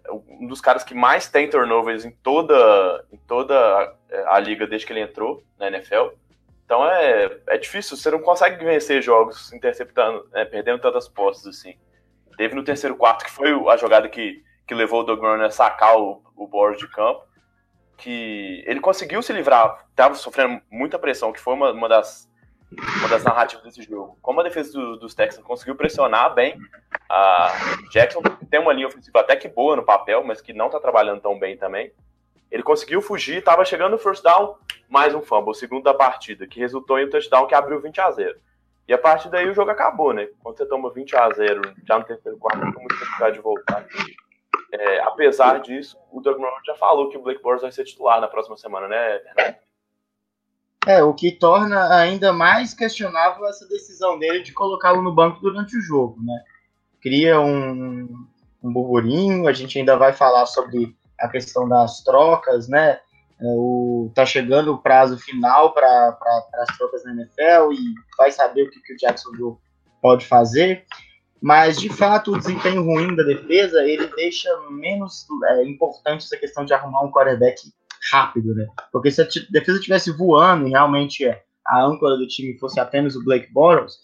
Speaker 1: é um dos caras que mais tem turnovers em toda, em toda a, liga desde que ele entrou na NFL. Então é, é difícil, você não consegue vencer jogos interceptando, né, perdendo tantas postas assim. Teve no terceiro quarto, que foi a jogada que, que levou o Doug Runner a sacar o, o de campo, que ele conseguiu se livrar, estava sofrendo muita pressão, que foi uma, uma das uma das narrativas desse jogo. Como a defesa do, dos Texans conseguiu pressionar bem, a Jackson tem uma linha ofensiva até que boa no papel, mas que não está trabalhando tão bem também. Ele conseguiu fugir, estava chegando no first down, mais um fumble, o segundo da partida, que resultou em um touchdown que abriu 20 a 0. E a partir daí o jogo acabou, né? Quando você toma 20 a 0 já no terceiro quarto, fica muito complicado de voltar. É, apesar disso, o Doug Brown já falou que o Blake Bortles vai ser titular na próxima semana, né?
Speaker 2: É, o que torna ainda mais questionável essa decisão dele de colocá-lo no banco durante o jogo, né? Cria um, um burburinho, a gente ainda vai falar sobre a questão das trocas, né? É, o, tá chegando o prazo final para pra, as trocas na NFL e vai saber o que, que o Jacksonville pode fazer. Mas, de fato, o desempenho ruim da defesa, ele deixa menos é, importante essa questão de arrumar um quarterback rápido, né? Porque se a defesa estivesse voando e realmente a âncora do time fosse apenas o Blake Bortles,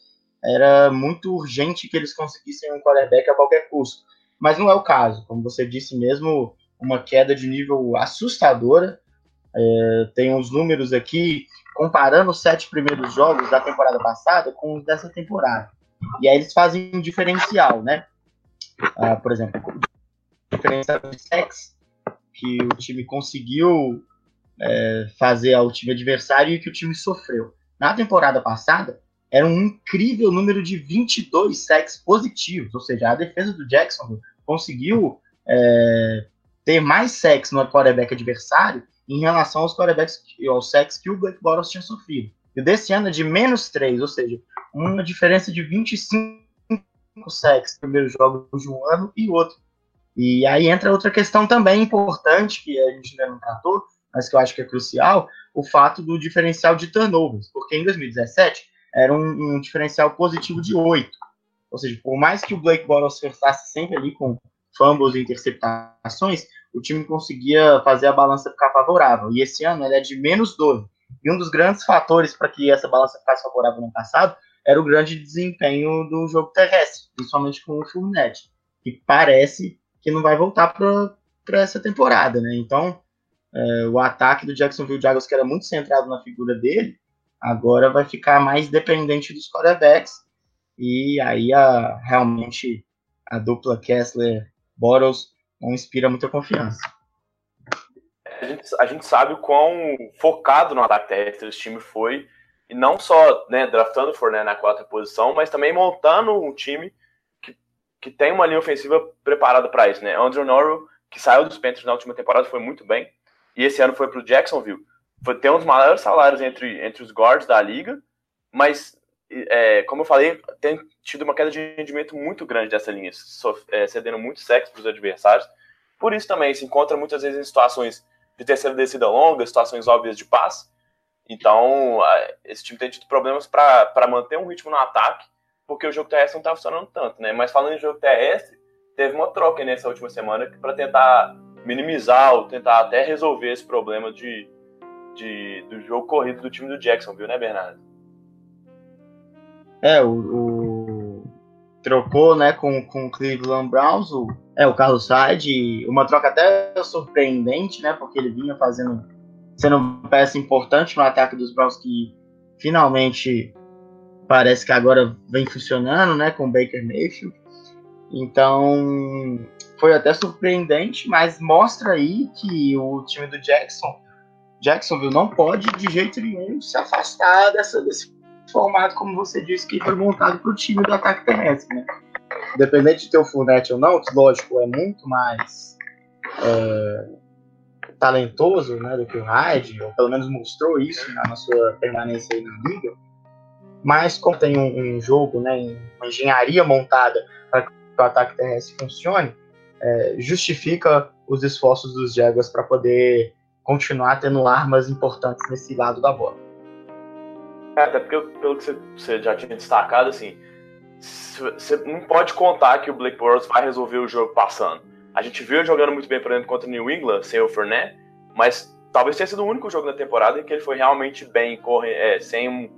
Speaker 2: era muito urgente que eles conseguissem um quarterback a qualquer custo. Mas não é o caso. Como você disse mesmo, uma queda de nível assustadora. É, tem uns números aqui comparando os sete primeiros jogos da temporada passada com os dessa temporada. E aí eles fazem um diferencial, né? Ah, por exemplo, diferencial de sexo que o time conseguiu é, fazer ao time adversário e que o time sofreu. Na temporada passada, era um incrível número de 22 sacks positivos, ou seja, a defesa do Jacksonville conseguiu é, ter mais sacks no quarterback adversário em relação aos quarterbacks, aos sacks que o Blake Bortles tinha sofrido. E desse ano é de menos 3, ou seja, uma diferença de 25 sacks no primeiro jogo de um ano e outro. E aí entra outra questão também importante, que a gente ainda não tratou, mas que eu acho que é crucial, o fato do diferencial de turnovers, porque em 2017 era um, um diferencial positivo de 8. Ou seja, por mais que o Blake Bortles forçasse sempre ali com fumbles e interceptações, o time conseguia fazer a balança ficar favorável. E esse ano ele é de menos 12. E um dos grandes fatores para que essa balança ficasse favorável no passado era o grande desempenho do jogo terrestre, principalmente com o Fournette, que parece que não vai voltar para essa temporada, né? Então, é, o ataque do Jacksonville Jaguars, que era muito centrado na figura dele, agora vai ficar mais dependente dos quarterbacks, e aí a, realmente a dupla Kessler-Bottles não inspira muita confiança.
Speaker 1: A gente, a gente sabe o quão focado no ataque terrestre esse time foi, e não só né, draftando o Fournette na quarta posição, mas também montando um time que tem uma linha ofensiva preparada para isso, né? Andrew Norwell, que saiu dos Panthers na última temporada, foi muito bem. E esse ano foi para o Jacksonville. Tem um dos maiores salários entre, entre os guards da liga, mas, é, como eu falei, tem tido uma queda de rendimento muito grande dessa linha, é, cedendo muito sexo para os adversários. Por isso também se encontra muitas vezes em situações de terceira descida longa, situações óbvias de passe. Então, esse time tem tido problemas para manter um ritmo no ataque, porque o jogo terrestre não está funcionando tanto, né? Mas falando em jogo terrestre, teve uma troca nessa última semana para tentar minimizar ou tentar até resolver esse problema de, de, do jogo corrido do time do Jackson, viu, né, Bernardo?
Speaker 2: É, o, o trocou, né, com, com o Cleveland Browns, o, é, o Carlos Hyde, uma troca até surpreendente, né, porque ele vinha fazendo, sendo uma peça importante no ataque dos Browns que finalmente parece que agora vem funcionando, né, com o Baker Mayfield. Então, foi até surpreendente, mas mostra aí que o time do Jackson, Jacksonville não pode de jeito nenhum se afastar dessa, desse formato, como você disse, que foi montado para o time do ataque terrestre, né? Independente de ter o Fournette ou não, que lógico é muito mais é, talentoso né, do que o Hyde, ou pelo menos mostrou isso na sua permanência aí na liga, mas como tem um, um jogo, né, uma engenharia montada para que o ataque terrestre funcione, é, justifica os esforços dos Jaguars para poder continuar tendo armas importantes nesse lado da bola.
Speaker 1: É, até porque, pelo que você já tinha destacado, assim, você não pode contar que o Blake Bortles vai resolver o jogo passando. A gente viu ele jogando muito bem, por exemplo, contra o New England, sem o Fournette, mas talvez tenha sido o único jogo da temporada em que ele foi realmente bem, corre, é, sem um,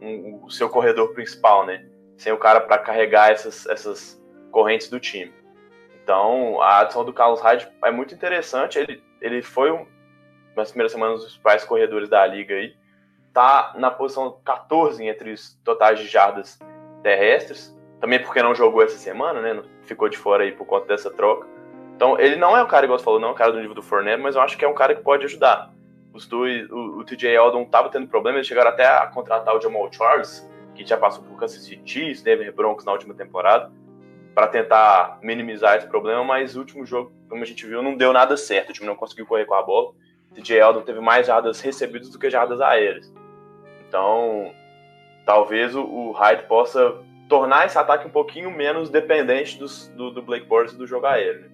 Speaker 1: um, o seu corredor principal, né? Sem o cara para carregar essas, essas correntes do time. Então, a adição do Carlos Hyde é muito interessante. Ele, ele foi, um, nas primeiras semanas, dos principais corredores da liga aí. Tá na posição 14 entre os totais de jardas terrestres. Também porque não jogou essa semana, né? Ficou de fora aí por conta dessa troca. Então, ele não é um cara, igual você falou, não é um cara do nível do Fournette, mas eu acho que é um cara que pode ajudar. Os dois, o, o TJ Eldon tava tendo problemas, eles chegaram até a contratar o Jamal Charles, que já passou por Kansas City Denver Broncos na última temporada para tentar minimizar esse problema, mas o último jogo, como a gente viu, não deu nada certo. O time não conseguiu correr com a bola. TJ Eldon teve mais jardas recebidas do que jardas aéreas. Então, talvez o, o Hyde possa tornar esse ataque um pouquinho menos dependente dos, do, do Blake Bortles e do jogo aéreo. Né?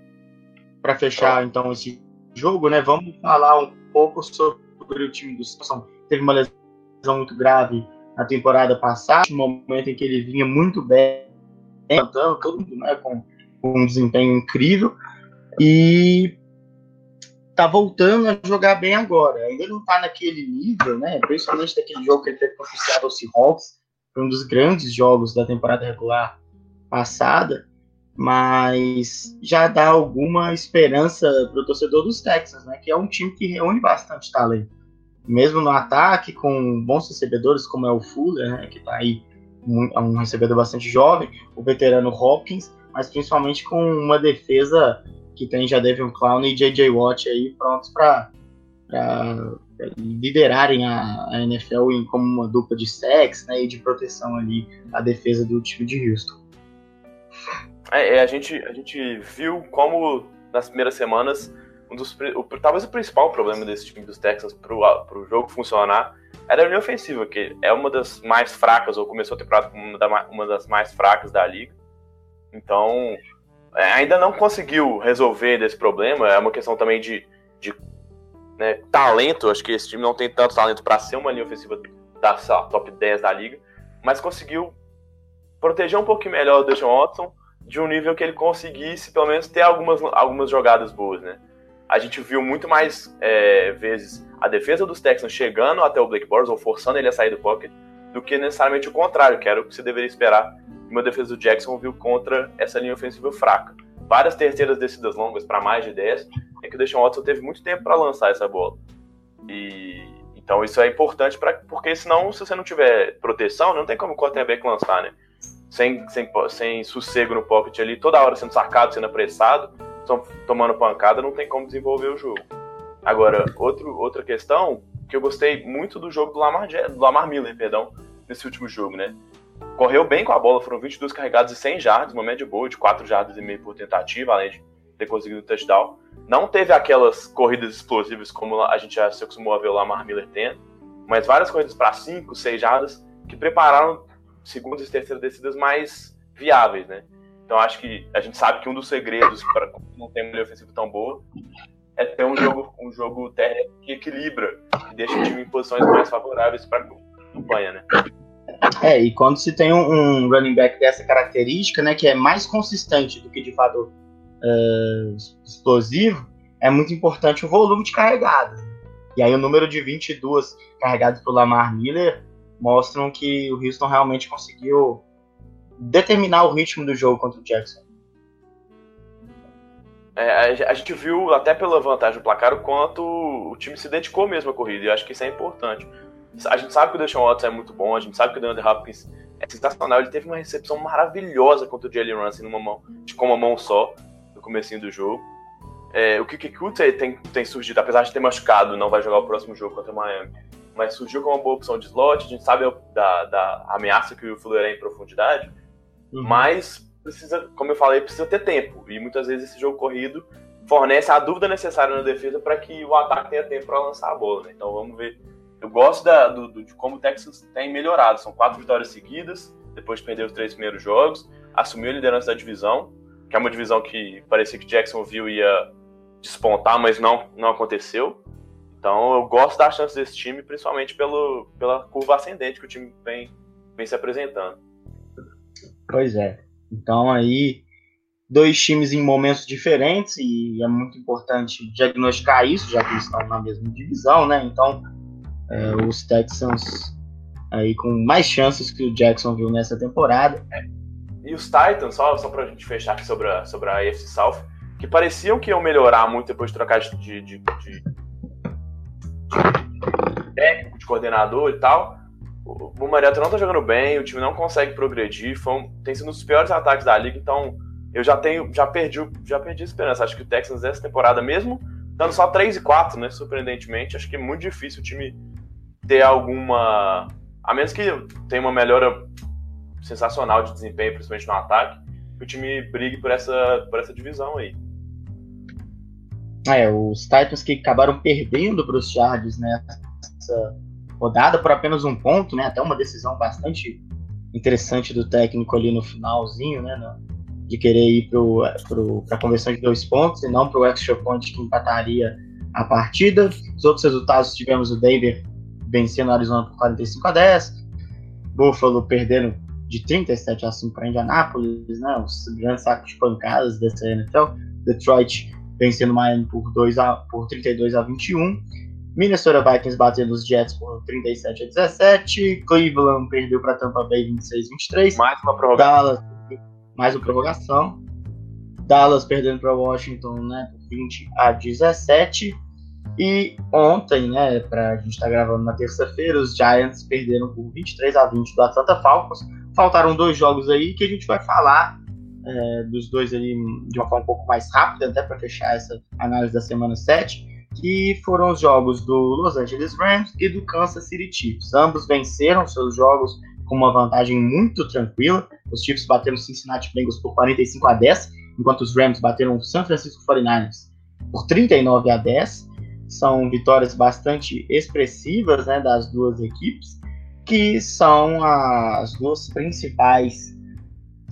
Speaker 2: Para fechar, então, esse jogo, né, vamos falar um pouco sobre o time do Samson. Teve uma lesão muito grave na temporada passada, no momento em que ele vinha muito bem levantando, todo mundo né, com, com um desempenho incrível. E tá voltando a jogar bem agora. Ainda não tá naquele nível, né? Principalmente daquele jogo que ele teve contra o Seattle Seahawks, foi um dos grandes jogos da temporada regular passada, mas já dá alguma esperança para o torcedor dos Texans, né? Que é um time que reúne bastante talento. Mesmo no ataque, com bons recebedores, como é o Fuller, né? Que tá aí um, um recebedor bastante jovem, o veterano Hopkins, mas principalmente com uma defesa que tem já Devin Clown e J.J. Watt aí prontos para liderarem a, a, NFL em, como uma dupla de sex né, e de proteção ali à defesa do time de Houston.
Speaker 1: É, é, a, gente, a gente viu como nas primeiras semanas um dos, o, talvez o principal problema desse time dos Texans para o jogo funcionar era a linha ofensiva, que é uma das mais fracas, ou começou a temporada como uma, uma das mais fracas da liga. Então, ainda não conseguiu resolver esse problema. É uma questão também de, de né, talento. Acho que esse time não tem tanto talento para ser uma linha ofensiva da top 10 da liga, mas conseguiu proteger um pouquinho melhor o Deshaun Watson de um nível que ele conseguisse, pelo menos, ter algumas, algumas jogadas boas, né? A gente viu muito mais é, vezes a defesa dos Texans chegando até o Blake Bortles ou forçando ele a sair do pocket do que necessariamente o contrário, que era o que você deveria esperar uma defesa do Jackson viu contra essa linha ofensiva fraca. Várias terceiras descidas longas para mais de 10, é que o Deshaun Watson teve muito tempo para lançar essa bola. E então isso é importante para porque senão se você não tiver proteção, não tem como o quarterback lançar, né? Sem, sem, sem sossego no pocket ali, toda hora sendo sacado, sendo apressado, tomando pancada, não tem como desenvolver o jogo. Agora, outro, outra questão que eu gostei muito do jogo do Lamar, do Lamar Miller, perdão, nesse último jogo, né? Correu bem com a bola, foram 22 carregados e 100 jardas, uma média boa de 4 jardas e meio por tentativa, além de ter conseguido o touchdown. Não teve aquelas corridas explosivas como a gente já se acostumou a ver o Lamar Miller tendo, mas várias corridas para 5, 6 jardas que prepararam segundas e terceiras descidas mais viáveis, né? Então acho que a gente sabe que um dos segredos para não ter uma ofensiva tão boa é ter um jogo, um jogo que equilibra, que deixa o time em posições mais favoráveis para a campanha, né?
Speaker 2: É, e quando se tem um, um, running back dessa característica, né, que é mais consistente do que de fato uh, explosivo, é muito importante o volume de carregadas. E aí o número de 22 carregados por Lamar Miller mostram que o Houston realmente conseguiu determinar o ritmo do jogo contra o Jackson.
Speaker 1: É, a gente viu, até pela vantagem do placar, o quanto o time se dedicou mesmo à corrida, e eu acho que isso é importante. A gente sabe que o Deshaun Watson é muito bom, a gente sabe que o DeAndre Hopkins é sensacional, ele teve uma recepção maravilhosa contra o Jalen Ramsey numa mão, com uma mão só, no comecinho do jogo. É, o Kiki Kuti tem, tem surgido, apesar de ter machucado, não vai jogar o próximo jogo contra o Miami, mas surgiu como uma boa opção de slot, a gente sabe da, da ameaça que o Fuller é em profundidade, uhum. mas precisa, como eu falei, precisa ter tempo. E muitas vezes esse jogo corrido fornece a dúvida necessária na defesa para que o ataque tenha tempo para lançar a bola. Né? Então vamos ver. Eu gosto da, do, do, de como o Texas tem melhorado. São quatro vitórias seguidas, depois de perder os três primeiros jogos. Assumiu a liderança da divisão, que é uma divisão que parecia que Jacksonville ia despontar, mas não, não aconteceu. Então eu gosto da chance desse time, principalmente pelo, pela curva ascendente que o time vem, vem se apresentando.
Speaker 2: Pois é. Então aí dois times em momentos diferentes e é muito importante diagnosticar isso, já que eles estão na mesma divisão, né? Então é, os Texans aí com mais chances que o Jacksonville nessa temporada. É.
Speaker 1: E os Titans, só, só pra gente fechar aqui sobre a, sobre a AFC South, que pareciam que iam melhorar muito depois de trocar de, de, de, de, de técnico, de coordenador e tal o Marietta não tá jogando bem, o time não consegue progredir, foi um, tem sido um dos piores ataques da liga, então eu já tenho, já perdi, já perdi a esperança. Acho que o Texans essa temporada mesmo, dando só 3 e 4, né, surpreendentemente, acho que é muito difícil o time ter alguma, a menos que tenha uma melhora sensacional de desempenho, principalmente no ataque, que o time brigue por essa, por essa divisão aí.
Speaker 2: É, os Titans que acabaram perdendo para os Chargers, né, essa rodada por apenas um ponto, né? Até uma decisão bastante interessante do técnico ali no finalzinho, né? No, de querer ir para a conversão de dois pontos e não para o extra point que empataria a partida. Os outros resultados tivemos o Denver vencendo o Arizona por 45 a 10, Buffalo perdendo de 37 a 5 para Indianápolis, né? Os grandes sacos de pancadas dessa NFL. Detroit vencendo Miami por, 2 a, por 32 a 21 Minnesota Vikings batendo os Jets por 37 a 17. Cleveland perdeu para Tampa Bay 26 a 23.
Speaker 1: Mais uma prorrogação.
Speaker 2: Dallas, mais uma prorrogação. Dallas perdendo para Washington né, por 20 a 17. E ontem, né, pra, a gente estar tá gravando na terça-feira, os Giants perderam por 23 a 20 do Atlanta Falcons. Faltaram dois jogos aí que a gente vai falar é, dos dois ali de uma forma um pouco mais rápida, até para fechar essa análise da semana 7 que foram os jogos do Los Angeles Rams e do Kansas City Chiefs. Ambos venceram seus jogos com uma vantagem muito tranquila. Os Chiefs bateram Cincinnati Bengals por 45 a 10, enquanto os Rams bateram San Francisco 49ers por 39 a 10. São vitórias bastante expressivas né, das duas equipes, que são as duas principais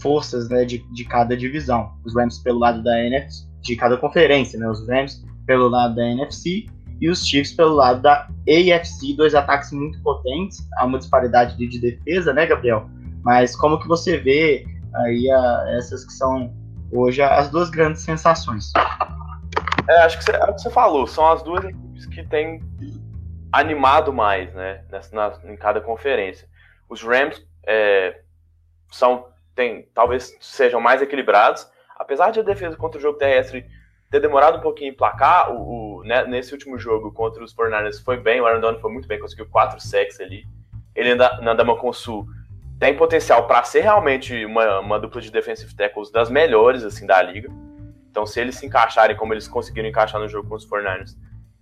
Speaker 2: forças né, de, de cada divisão. Os Rams pelo lado da NFC, de cada conferência, né, os Rams pelo lado da NFC e os Chiefs pelo lado da AFC, dois ataques muito potentes, há uma disparidade de defesa, né, Gabriel? Mas como que você vê aí a, essas que são hoje as duas grandes sensações?
Speaker 1: É, acho que você, é que você falou, são as duas equipes que têm animado mais, né, nessa, na, em cada conferência. Os Rams é, são, tem, talvez sejam mais equilibrados, apesar de a defesa contra o jogo terrestre ter demorado um pouquinho em placar, o, o né, nesse último jogo contra os 49ers foi bem, o Aaron Donald foi muito bem, conseguiu quatro sacks ali. Ele na, na Damaconsul Sul tem potencial para ser realmente uma, uma dupla de defensive tackles das melhores assim da liga. Então, se eles se encaixarem como eles conseguiram encaixar no jogo com os 49ers,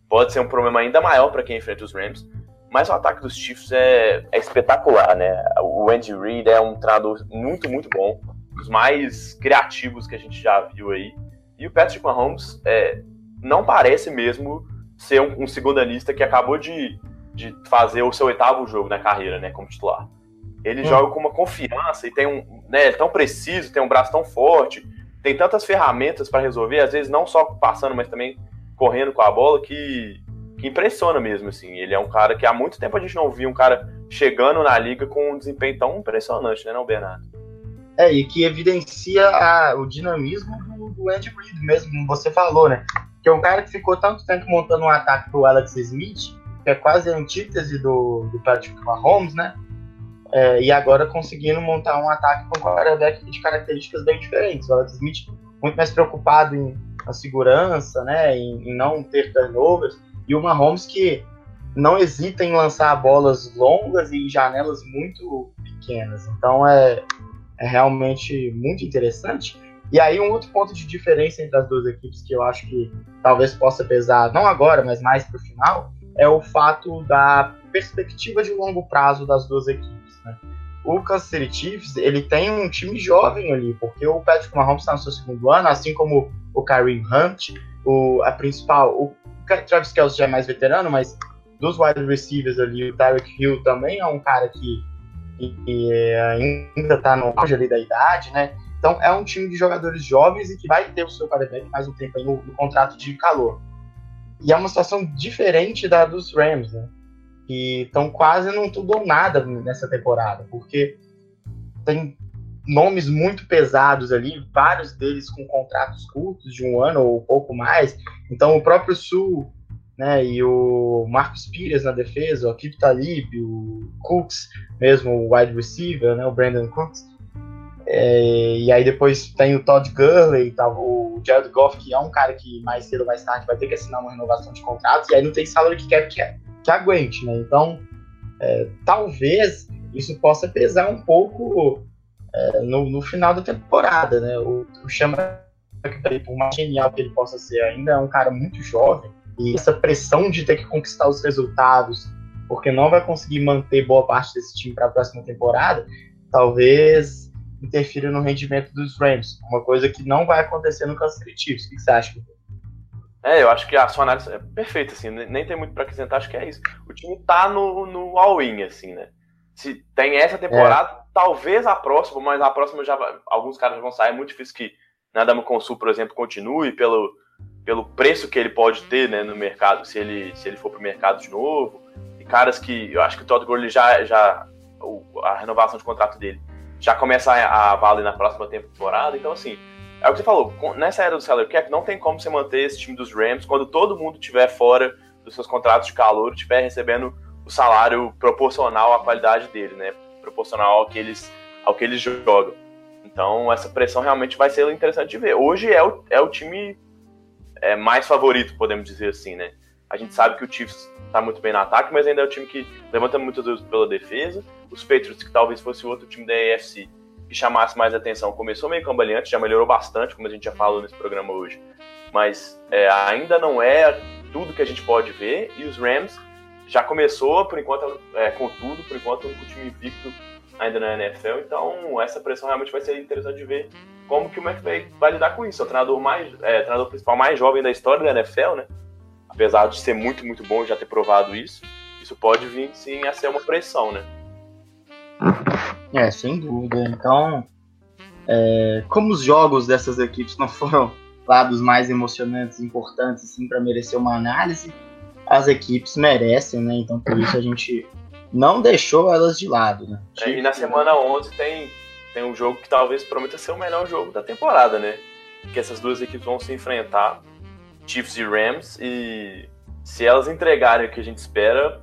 Speaker 1: pode ser um problema ainda maior para quem enfrenta os Rams. Mas o ataque dos Chiefs é, é espetacular, né? O Andy Reid é um treinador muito, muito bom. Dos mais criativos que a gente já viu aí. E o Patrick Mahomes é, não parece mesmo ser um, um segundanista que acabou de, de fazer o seu oitavo jogo na carreira, né, como titular. Ele hum. joga com uma confiança e tem um, né, é tão preciso, tem um braço tão forte, tem tantas ferramentas para resolver, às vezes não só passando, mas também correndo com a bola que, que impressiona mesmo, assim. Ele é um cara que há muito tempo a gente não via um cara chegando na liga com um desempenho tão impressionante, né, não, Bernardo?
Speaker 2: É, e que evidencia a, o dinamismo do, do Andy Reid mesmo, como você falou, né? Que é um cara que ficou tanto tempo montando um ataque pro Alex Smith, que é quase a antítese do, do Patrick Mahomes, né? É, e agora conseguindo montar um ataque com quarterback de características bem diferentes. O Alex Smith muito mais preocupado em a segurança, né, em, em, não ter turnovers, e o Mahomes que não hesita em lançar bolas longas e janelas muito pequenas. Então é, é realmente muito interessante. E aí um outro ponto de diferença entre as duas equipes que eu acho que talvez possa pesar, não agora, mas mais para o final, é o fato da perspectiva de longo prazo das duas equipes. O Kansas City Chiefs ele tem um time jovem ali, porque o Patrick Mahomes está no seu segundo ano, assim como o Kareem Hunt, o, a principal, o Travis Kelce já é mais veterano, mas dos wide receivers ali, o Tyreek Hill também é um cara que, que, que ainda está no auge ali da idade, né? Então é um time de jogadores jovens e que vai ter o seu quarterback mais um tempo aí no, no contrato de calor. E é uma situação diferente da dos Rams, né? Que estão quase não tudo ou nada nessa temporada, porque tem nomes muito pesados ali, vários deles com contratos curtos de um ano ou pouco mais. Então o próprio Sul, né, e o Marcos Pires na defesa, o Akip Talib, o Cooks, mesmo o wide receiver, né, o Brandon Cooks. É, e aí depois tem o Todd Gurley, tá, o Jared Goff, que é um cara que mais cedo ou mais tarde vai ter que assinar uma renovação de contrato, e aí não tem salário que quer que, que aguente, né? Então, é, talvez isso possa pesar um pouco é, no, no, final da temporada, né? O, o Chama, por mais genial que ele possa ser, ainda é um cara muito jovem, e essa pressão de ter que conquistar os resultados, porque não vai conseguir manter boa parte desse time para a próxima temporada, talvez interfira no rendimento dos Rams, uma coisa que não vai acontecer no Kansas City Chiefs. O que você acha?
Speaker 1: É, eu acho que a sua análise é perfeita, assim, nem tem muito para acrescentar, acho que é isso. O time tá no, no all-in, assim, né? Se tem essa temporada, é. talvez a próxima, mas a próxima já vai, alguns caras vão sair, é muito difícil que Nadama Consul, por exemplo, continue pelo, pelo preço que ele pode ter, né, no mercado, se ele, se ele for pro mercado de novo. E caras que, eu acho que o Todd Gurley já, já a renovação de contrato dele já começa a, a valer na próxima temporada. Então, assim, é o que você falou, nessa era do salary cap, não tem como você manter esse time dos Rams quando todo mundo estiver fora dos seus contratos de calor, estiver recebendo o salário proporcional à qualidade dele, né? Proporcional ao que eles, ao que eles jogam. Então, essa pressão realmente vai ser interessante de ver. Hoje é o, é o time é, mais favorito, podemos dizer assim, né? A gente sabe que o Chiefs está muito bem no ataque, mas ainda é o time que levanta muito pela defesa. Os Patriots, que talvez fosse o outro time da AFC que chamasse mais atenção, começou meio cambaleante, já melhorou bastante, como a gente já falou nesse programa hoje. Mas é, ainda não é tudo que a gente pode ver. E os Rams já começou, por enquanto, é, com tudo, por enquanto, o time invicto ainda na NFL. Então, essa pressão realmente vai ser interessante de ver como que o McVay vai lidar com isso. É o treinador, mais, é, treinador principal mais jovem da história da NFL, né? Apesar de ser muito, muito bom e já ter provado isso, isso pode vir sim a ser uma pressão, né?
Speaker 2: É, sem dúvida. Então, é, como os jogos dessas equipes não foram lá dos mais emocionantes, importantes, assim, para merecer uma análise, as equipes merecem, né? Então, por isso a gente não deixou elas de lado, né?
Speaker 1: É, e na semana 11 tem, tem um jogo que talvez prometa ser o melhor jogo da temporada, né? Que essas duas equipes vão se enfrentar, Chiefs e Rams, e se elas entregarem o que a gente espera,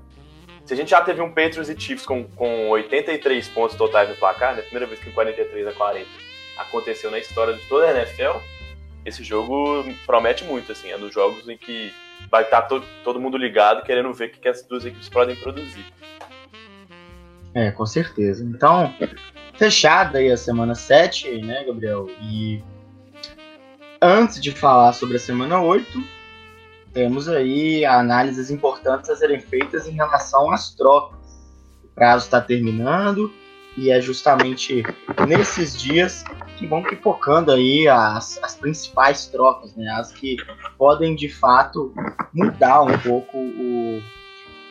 Speaker 1: se a gente já teve um Patriots e Chiefs com, com 83 pontos totais no placar, né? Primeira vez que 43 a 40 aconteceu na história de toda a NFL, esse jogo promete muito, assim. É dos jogos em que vai estar to todo mundo ligado, querendo ver o que, que as duas equipes podem produzir.
Speaker 2: É, com certeza. Então, fechada aí a semana 7, né, Gabriel? E antes de falar sobre a semana 8, temos aí análises importantes a serem feitas em relação às trocas. O prazo está terminando e é justamente nesses dias que vão pipocando aí as, as principais trocas, né? As que podem de fato mudar um pouco o,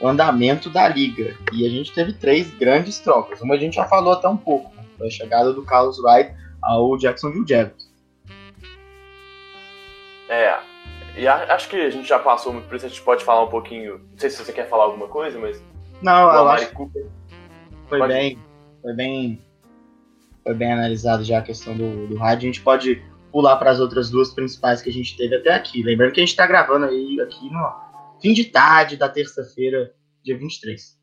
Speaker 2: o andamento da liga. E a gente teve três grandes trocas. Uma a gente já falou até um pouco, né? foi a chegada do Carlos Wright ao Jacksonville Jaguars.
Speaker 1: É, E acho que a gente já passou muito por isso, a gente pode falar um pouquinho. Não sei se você quer falar alguma coisa, mas.
Speaker 2: Não, eu acho Cooper. Foi pode... bem. Foi bem. Foi bem analisado já a questão do, do rádio. A gente pode pular para as outras duas principais que a gente teve até aqui. Lembrando que a gente está gravando aí aqui no fim de tarde da terça-feira, dia 23.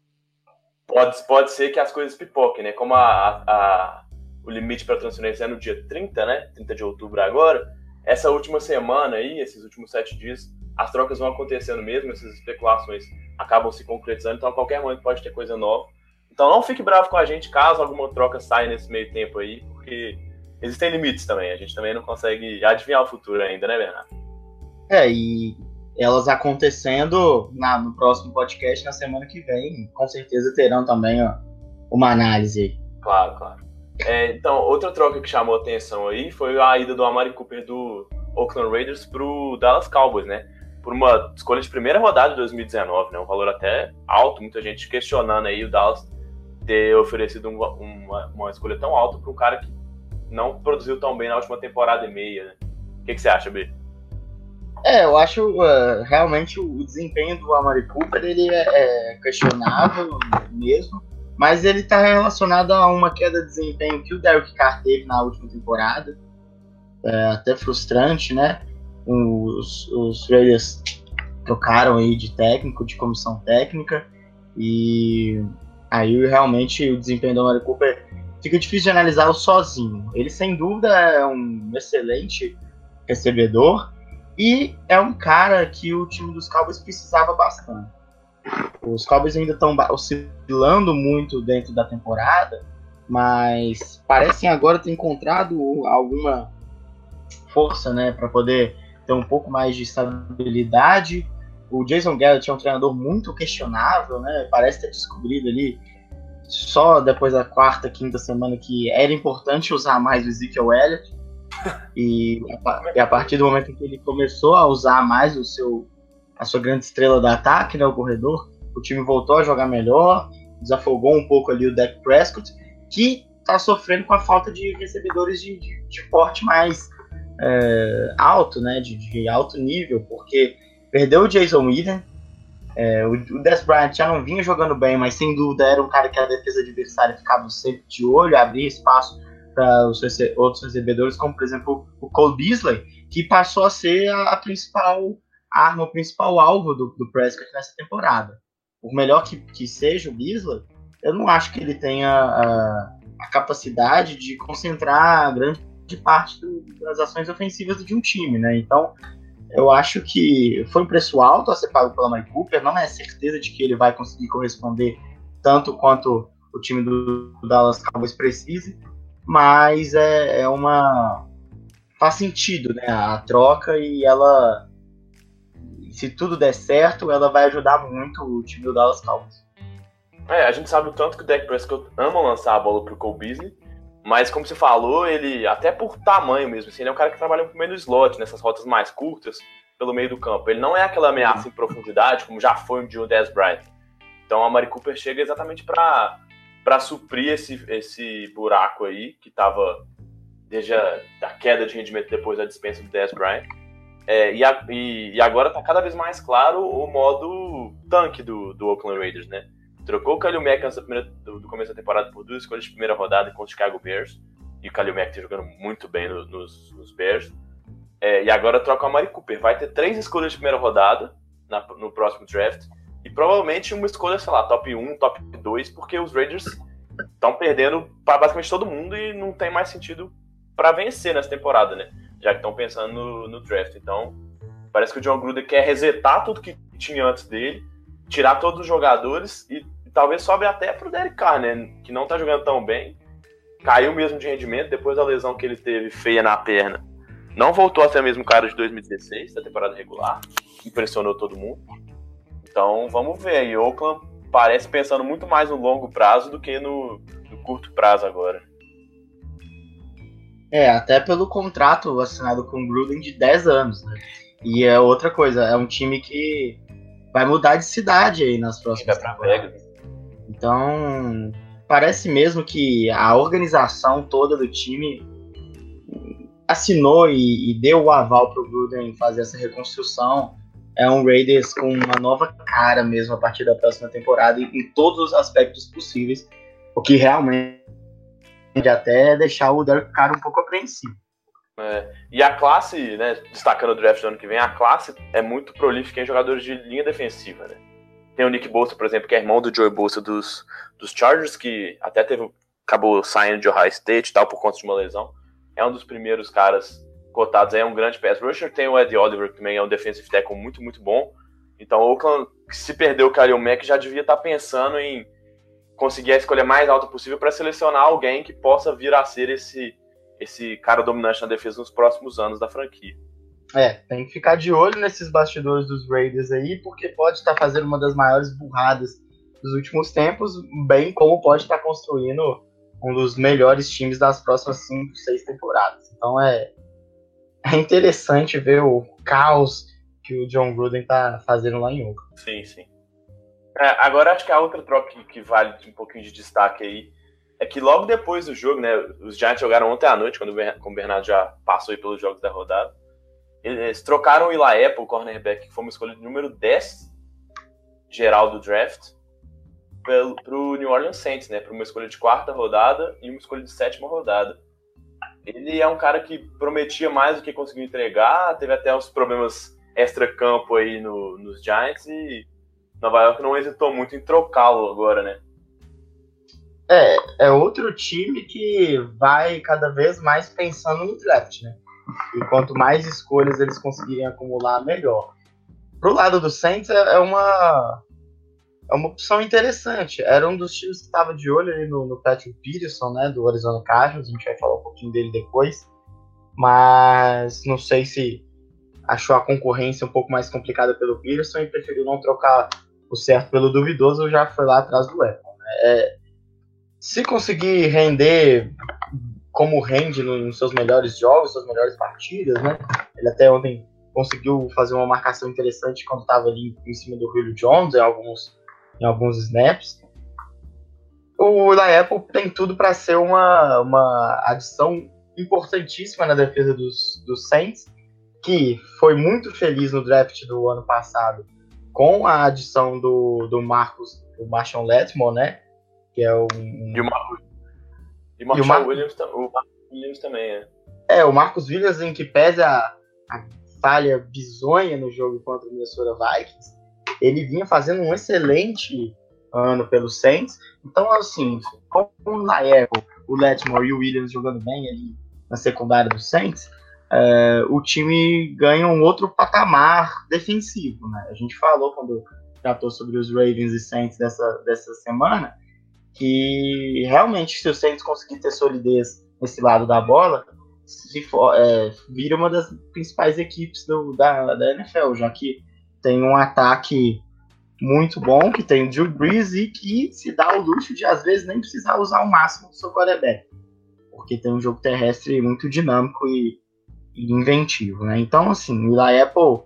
Speaker 1: Pode, pode ser que as coisas pipoquem, né? Como a, a o limite para transferência é no dia 30, né? 30 de outubro agora. Essa última semana aí, esses últimos sete dias, as trocas vão acontecendo mesmo, essas especulações acabam se concretizando, então a qualquer momento pode ter coisa nova. Então não fique bravo com a gente caso alguma troca saia nesse meio tempo aí, porque existem limites também. A gente também não consegue adivinhar o futuro ainda, né, Bernardo?
Speaker 2: É, e elas acontecendo na, no próximo podcast, na semana que vem, com certeza terão também ó, uma análise aí.
Speaker 1: Claro, claro. É, então, outra troca que chamou atenção aí foi a ida do Amari Cooper do Oakland Raiders pro Dallas Cowboys, né? Por uma escolha de primeira rodada de 2019, né? Um valor até alto, muita gente questionando aí o Dallas ter oferecido uma, uma, uma escolha tão alta para um cara que não produziu tão bem na última temporada e meia, né? O que, que você acha, B?
Speaker 2: É, eu acho uh, realmente o desempenho do Amari Cooper ele é, é questionável mesmo, mas ele está relacionado a uma queda de desempenho que o Derek Carr teve na última temporada, é, até frustrante, né? Os, os Raiders trocaram aí de técnico, de comissão técnica, e aí realmente o desempenho do Amari Cooper fica difícil de analisá-lo sozinho. Ele, sem dúvida, é um excelente recebedor e é um cara que o time dos Cowboys precisava bastante. Os Cowboys ainda estão oscilando muito dentro da temporada, mas parecem agora ter encontrado alguma força né, para poder ter um pouco mais de estabilidade. O Jason Garrett é um treinador muito questionável, né? Parece ter descobrido ali só depois da quarta, quinta semana que era importante usar mais o Ezekiel Elliott. E a, e a, partir do momento em que ele começou a usar mais o seu a sua grande estrela do ataque, né, o corredor, o time voltou a jogar melhor, desafogou um pouco ali o Dak Prescott, que está sofrendo com a falta de recebedores de, de, de porte mais é, alto, né, de, de, alto nível, porque perdeu o Jason Whedon, é, o, o Des Bryant já não vinha jogando bem, mas sem dúvida era um cara que a defesa adversária ficava sempre de olho, abria espaço para os outros recebedores, como por exemplo o Cole Beasley, que passou a ser a, a principal arma, o principal alvo do, do, Prescott nessa temporada. Por melhor que, que seja o Beasley, eu não acho que ele tenha a, a capacidade de concentrar grande parte do, das ações ofensivas de um time, né? Então, eu acho que foi um preço alto a ser pago pela Mike Cooper, não é certeza de que ele vai conseguir corresponder tanto quanto o time do Dallas Cowboys precise, mas é, é uma faz sentido, né, a troca e ela se tudo der certo, ela vai ajudar muito o time do Dallas Cowboys.
Speaker 1: É, a gente sabe o tanto que o Dak Prescott ama lançar a bola pro Cole Beasley, mas como você falou, ele, até por tamanho mesmo, assim, ele é um cara que trabalha no slot, nessas rotas mais curtas, pelo meio do campo. Ele não é aquela ameaça em profundidade, como já foi um dia o Dez Bryant. Então a Mari Cooper chega exatamente para para suprir esse, esse buraco aí, que estava desde a da queda de rendimento depois da dispensa do Dez Bryant. É, e, a, e, e, agora está cada vez mais claro o modo tanque do, do Oakland Raiders, né? Trocou o Kalil Mack antes primeira, do, do, começo da temporada por duas escolhas de primeira rodada com o Chicago Bears. E o Kalil Mack está jogando muito bem no, nos, nos, Bears. É, e agora troca a Mari Cooper. Vai ter três escolhas de primeira rodada na, no próximo draft. E provavelmente uma escolha, sei lá, top 1, top 2, porque os Raiders estão perdendo para basicamente todo mundo e não tem mais sentido para vencer nessa temporada, né? Já que estão pensando no, no, draft. Então, parece que o John Gruden quer resetar tudo que tinha antes dele, tirar todos os jogadores e talvez sobre até pro Derek Carr, né? Que não tá jogando tão bem. Caiu mesmo de rendimento depois da lesão que ele teve feia na perna. Não voltou a ser o mesmo cara de 2016, da temporada regular. Impressionou todo mundo. Então vamos ver aí. Oakland parece pensando muito mais no longo prazo do que no, no curto prazo agora.
Speaker 2: É, até pelo contrato assinado com o Gruden de 10 anos, né? E é outra coisa, é um time que vai mudar de cidade aí nas próximas temporadas. Então, parece mesmo que a organização toda do time assinou e, e deu o aval para o Gruden fazer essa reconstrução. É um Raiders com uma nova cara mesmo a partir da próxima temporada e em todos os aspectos possíveis, o que realmente até deixar o Derek Carr um pouco apreensivo.
Speaker 1: É, e a classe, né, destacando o draft do ano que vem, a classe é muito prolífica em jogadores de linha defensiva, né? Tem o Nick Bolsa, por exemplo, que é irmão do Joey Bolsa dos, dos Chargers, que até teve, acabou saindo de Ohio State tal por conta de uma lesão. É um dos primeiros caras cotados é um grande pass rusher. Tem o Ed Oliver, que também é um defensive tackle muito, muito bom. Então o Oakland, se perdeu o Kalil Mack, já devia estar pensando em conseguir a escolha mais alta possível para selecionar alguém que possa vir a ser esse esse cara dominante na defesa nos próximos anos da franquia.
Speaker 2: É, tem que ficar de olho nesses bastidores dos Raiders aí, porque pode estar fazendo uma das maiores burradas dos últimos tempos, bem como pode estar construindo um dos melhores times das próximas 5, 6 temporadas. Então é, é interessante ver o caos que o John Gruden está fazendo lá em Oakland.
Speaker 1: Sim, sim. É, agora acho que a outra troca que, que vale um pouquinho de destaque aí é que logo depois do jogo, né, os Giants jogaram ontem à noite, quando o Bernardo já passou aí pelos jogos da rodada. Eles trocaram o Eli Apple, cornerback, que foi uma escolha de número 10 geral do draft, para o New Orleans Saints, né, para uma escolha de quarta rodada e uma escolha de sétima rodada. Ele é um cara que prometia mais do que conseguiu entregar, teve até uns problemas extra-campo aí no, nos Giants e Nova York não hesitou muito em trocá-lo agora, né?
Speaker 2: É, é outro time que vai cada vez mais pensando no draft, né? E quanto mais escolhas eles conseguirem acumular, melhor. Pro lado do Saints é, é uma é uma opção interessante. Era um dos times que estava de olho ali no, no Patrick Peterson, né, do Arizona Cardinals. A gente vai falar um pouquinho dele depois. Mas não sei se achou a concorrência um pouco mais complicada pelo Peterson e preferiu não trocar o certo pelo duvidoso, já foi lá atrás do Apple. Né? É, se conseguir render como rende nos seus melhores jogos, suas melhores partidas, né? Ele até ontem conseguiu fazer uma marcação interessante quando estava ali em cima do Julio Jones em alguns, em alguns snaps. O Eli Apple tem tudo para ser uma, uma adição importantíssima na defesa dos, dos Saints, que foi muito feliz no draft do ano passado com a adição do, do Marcos, do Marshall Letmore, né? que é um.
Speaker 1: E o, Mar... e Marshall Mar... Williams, o Marcos Williams também é.
Speaker 2: É, o Marcos Williams, em que pese a, a falha bizonha no jogo contra o Minnesota Vikings, ele vinha fazendo um excelente ano pelo Saints. Então, assim, como na época o Letmore e o Williams jogando bem ali na secundária do Saints, é, o time ganha um outro patamar defensivo. Né? A gente falou quando tratou sobre os Ravens e Saints dessa, dessa semana que realmente, se o Saints conseguir ter solidez nesse lado da bola, se for, é, vira uma das principais equipes do, da, da NFL, já que tem um ataque muito bom, que tem o Drew Brees e que se dá o luxo de, às vezes, nem precisar usar o máximo do seu quarterback, porque tem um jogo terrestre muito dinâmico e, e inventivo, né? Então, assim, o Eli Apple,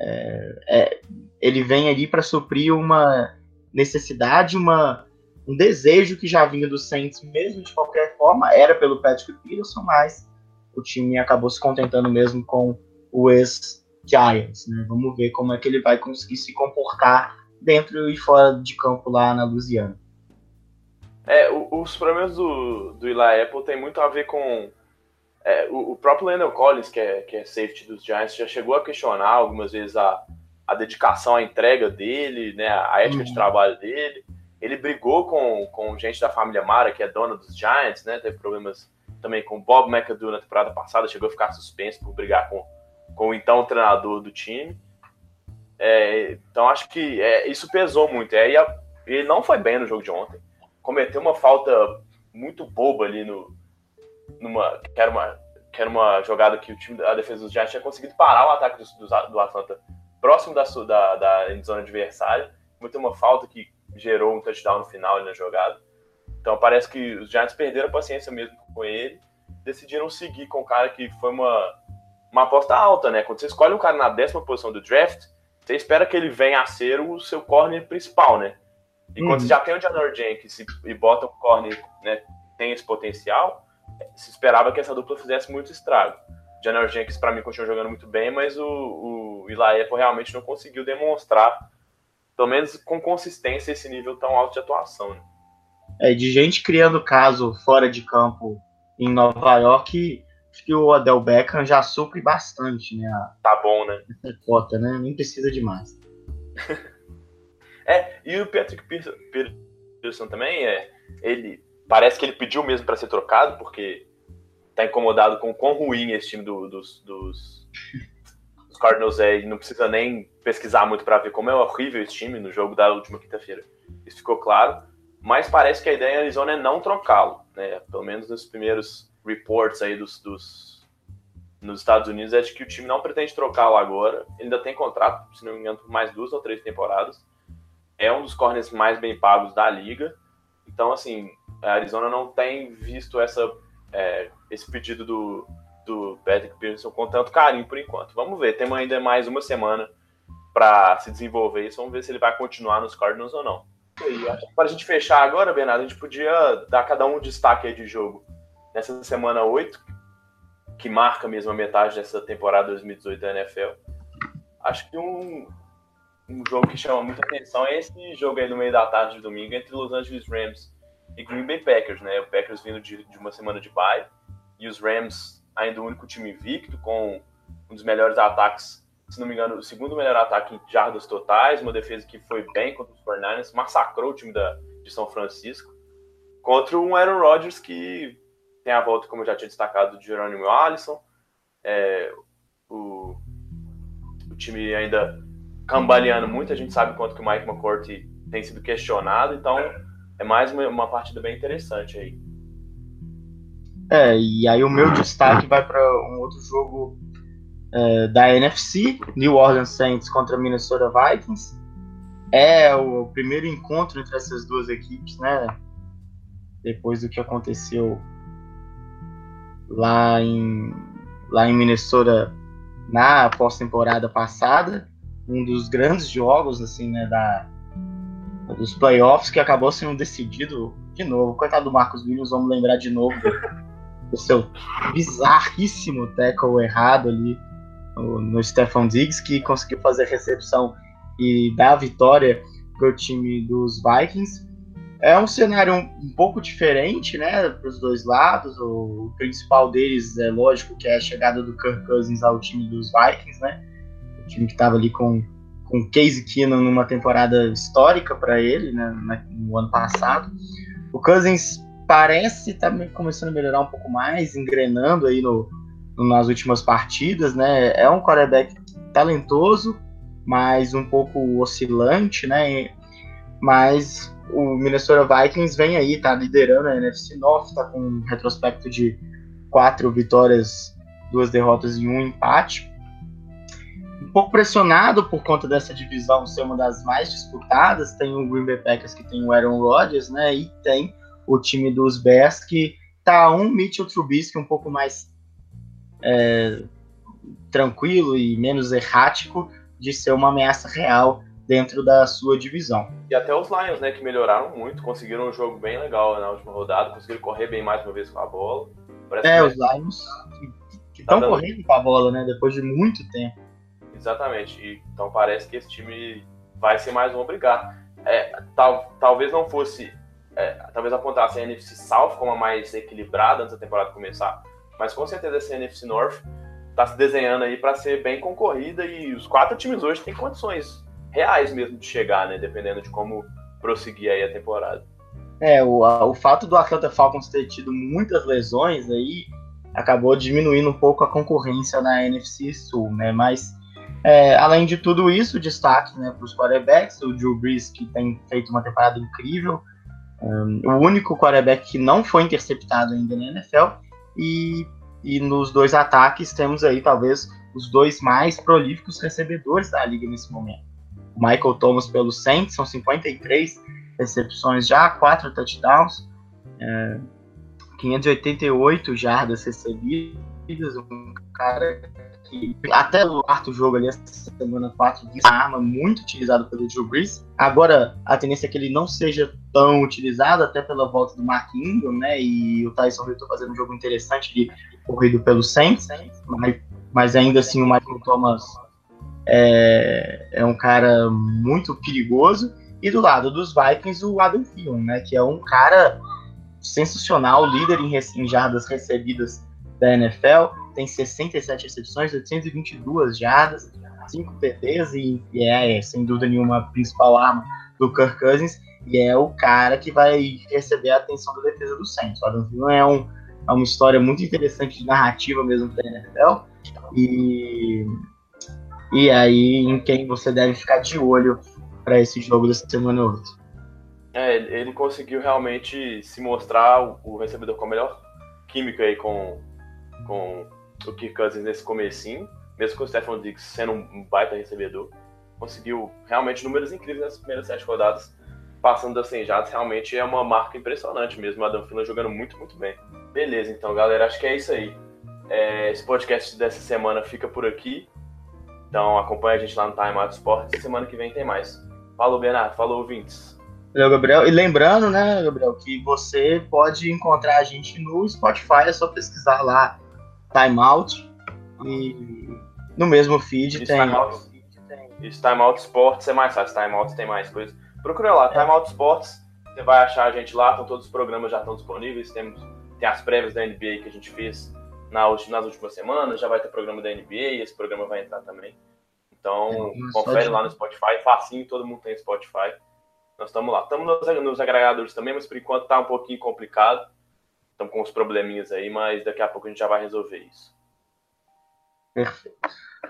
Speaker 2: é, é, ele vem ali para suprir uma necessidade, uma um desejo que já vinha do Saints mesmo de qualquer forma, era pelo Patrick Peterson, mas o time acabou se contentando mesmo com o ex-Giants. Né? Vamos ver como é que ele vai conseguir se comportar dentro e fora de campo lá na Louisiana.
Speaker 1: É, os problemas do, do Eli Apple tem muito a ver com é, o, o, próprio Landon Collins, que é, que é safety dos Giants, já chegou a questionar algumas vezes a, a dedicação, a entrega dele, né, a ética uhum. de trabalho dele. Ele brigou com, com gente da família Mara, que é dona dos Giants, né? Teve problemas também com Bob McAdoo na temporada passada, chegou a ficar suspenso por brigar com, com o então treinador do time. É, então acho que é, isso pesou muito. É, ele não foi bem no jogo de ontem. Cometeu uma falta muito boba ali no. Numa, que, era uma, que era uma jogada que o time da defesa dos Giants tinha conseguido parar o ataque do, do, do Atlanta próximo da, da, da endzone adversária. Cometeu uma falta que gerou um touchdown no final na jogada. Então parece que os Giants perderam a paciência mesmo com ele, decidiram seguir com o cara que foi uma, uma aposta alta, né? Quando você escolhe um cara na décima posição do draft, você espera que ele venha a ser o seu corner principal, né? E quando uhum. você já tem o Janor Jenkins e, e bota o corner, né, tem esse potencial, se esperava que essa dupla fizesse muito estrago. Janel Jenkins, para mim, continua jogando muito bem, mas o, o realmente não conseguiu demonstrar, pelo menos com consistência, esse nível tão alto de atuação. Né?
Speaker 2: É, de gente criando caso fora de campo em Nova York, acho que o Odell Beckham já supre bastante, né?
Speaker 1: Tá bom, né?
Speaker 2: Essa cota, né? Nem precisa de mais.
Speaker 1: é, e o Patrick Pearson também, é, ele parece que ele pediu mesmo para ser trocado, porque tá incomodado com o quão ruim esse time do, dos, dos, dos, Cardinals é, e não precisa nem pesquisar muito para ver como é horrível esse time no jogo da última quinta-feira. Isso ficou claro, mas parece que a ideia em Arizona é não trocá-lo, né? Pelo menos nos primeiros reports aí dos, dos nos Estados Unidos é de que o time não pretende trocá-lo agora. Ele ainda tem contrato, se não me engano, por mais duas ou três temporadas. É um dos corners mais bem pagos da liga. Então, assim, a Arizona não tem visto essa é, esse pedido do, do Patrick Pearson com tanto carinho por enquanto. Vamos ver, temos ainda mais uma semana para se desenvolver isso. Vamos ver se ele vai continuar nos Cardinals ou não. Para a gente fechar agora, Bernardo, a gente podia dar cada um um destaque de jogo. Nessa semana 8, que marca mesmo a metade dessa temporada 2018 da NFL. Acho que um, um jogo que chama muita atenção é esse jogo aí no meio da tarde de domingo entre Los Angeles Rams e Green Bay Packers, né? O Packers vindo de, de uma semana de bye e os Rams ainda o único time invicto com um dos melhores ataques, se não me engano, o segundo melhor ataque em jardas totais, uma defesa que foi bem contra os 49ers, massacrou o time da, de São Francisco, contra um Aaron Rodgers que tem a volta, como eu já tinha destacado, de Jerônimo Allison, é, o, o time ainda cambaleando muito, a gente sabe quanto que o Mike McCourty tem sido questionado, então é mais uma, uma partida bem interessante aí.
Speaker 2: É, e aí o meu destaque vai para um outro jogo é, da NFC, New Orleans Saints contra Minnesota Vikings. É o primeiro encontro entre essas duas equipes, né? Depois do que aconteceu lá em, lá em Minnesota na pós-temporada passada, um dos grandes jogos assim, né, da, dos playoffs que acabou sendo decidido de novo. Coitado do Marcos Williams, vamos lembrar de novo do, seu bizarríssimo tackle errado ali no, no Stefan Diggs, que conseguiu fazer recepção e dar a vitória para o time dos Vikings. É um cenário um, um pouco diferente, né, para os dois lados. O, o, principal deles é lógico que é a chegada do Kirk Cousins ao time dos Vikings, né? O time que estava ali com com Casey Keenum numa temporada histórica para ele, né, no ano passado. O Cousins parece estar tá começando a melhorar um pouco mais, engrenando aí no, nas últimas partidas, né? É um quarterback talentoso, mas um pouco oscilante, né? Mas o Minnesota Vikings vem aí, tá liderando a NFC North, tá com um retrospecto de quatro vitórias, duas derrotas e um empate pouco pressionado por conta dessa divisão ser uma das mais disputadas. Tem o Green Bay Packers que tem o Aaron Rodgers, né? E tem o time dos Bears que tá um Mitchell Trubisky um pouco mais é, tranquilo e menos errático de ser uma ameaça real dentro da sua divisão.
Speaker 1: E até os Lions, né, que melhoraram muito, conseguiram um jogo bem legal na última rodada, conseguiram correr bem mais uma vez com a bola.
Speaker 2: Parece é, os Lions que estão tá dando... correndo com a bola, né, depois de muito tempo.
Speaker 1: Exatamente. Então parece que esse time vai ser mais um obrigado. É, tal, talvez não fosse. É, talvez apontasse a NFC South como a mais equilibrada antes da temporada começar. Mas com certeza essa NFC North está se desenhando aí para ser bem concorrida e os quatro times hoje têm condições reais mesmo de chegar, né? Dependendo de como prosseguir aí a temporada.
Speaker 2: É, o, a, o fato do Atlanta Falcons ter tido muitas lesões aí acabou diminuindo um pouco a concorrência na NFC Sul, né? Mas é, além de tudo isso, destaque né, para os quarterbacks, o Drew Brees, que tem feito uma temporada incrível, um, o único quarterback que não foi interceptado ainda na NFL, e, e nos dois ataques temos aí talvez os dois mais prolíficos recebedores da liga nesse momento. O Michael Thomas pelo Saints, são 53 recepções já, 4 touchdowns, é, 588 jardas recebidas, um cara que até o quarto jogo ali, essa semana 4, uma arma muito utilizada pelo Drew Brees. Agora, a tendência é que ele não seja tão utilizado, até pela volta do Mark Ingram, né? E o Tyson Hill tá fazendo um jogo interessante de corrido pelo Saints, mas, mas ainda assim o Michael Thomas é, é um cara muito perigoso. E do lado dos Vikings, o Adam Thielen, né? Que é um cara sensacional, líder em, em jardas recebidas da NFL, tem 67 recepções, 822 jardas, 5 TDs e, e é, é, sem dúvida nenhuma, a principal arma do Kirk Cousins e é o cara que vai receber a atenção da defesa do Saints. O Adam Thielen é, um, é uma história muito interessante de narrativa mesmo da NFL e, e aí em quem você deve ficar de olho para esse jogo dessa semana 8.
Speaker 1: É, ele conseguiu realmente se mostrar o, o recebedor com a melhor química aí com, com o Kirk Cousins nesse comecinho, mesmo com o Stefan Diggs sendo um baita recebedor. Conseguiu realmente números incríveis nas primeiras sete rodadas, passando das 100 jadas, realmente é uma marca impressionante mesmo, Adam Thielen jogando muito, muito bem. Beleza, então galera, acho que é isso aí. É, esse podcast dessa semana fica por aqui, então acompanha a gente lá no Time Out Sports, semana que vem tem mais. Falou, Bernardo, falou, ouvintes.
Speaker 2: Valeu, Gabriel. E lembrando, né, Gabriel, que você pode encontrar a gente no Spotify, é só pesquisar lá Timeout e no mesmo feed tem.
Speaker 1: Timeout, isso, Timeout Sports é mais fácil, Timeout tem mais coisas. Procura lá, é. Timeout Sports, você vai achar a gente lá, todos os programas já estão disponíveis, temos, tem as prévias da NBA que a gente fez na, nas últimas semanas, já vai ter programa da NBA, esse programa vai entrar também. Então, é, confere de... lá no Spotify, facinho, todo mundo tem Spotify. Nós estamos lá. Estamos nos, nos agregadores também, mas por enquanto está um pouquinho complicado. Estamos com uns probleminhas aí, mas daqui a pouco a gente já vai resolver isso.
Speaker 2: Perfeito.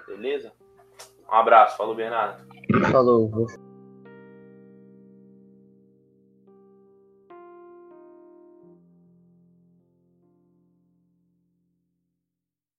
Speaker 1: Beleza? Um abraço. Falou, Bernardo.
Speaker 2: Falou.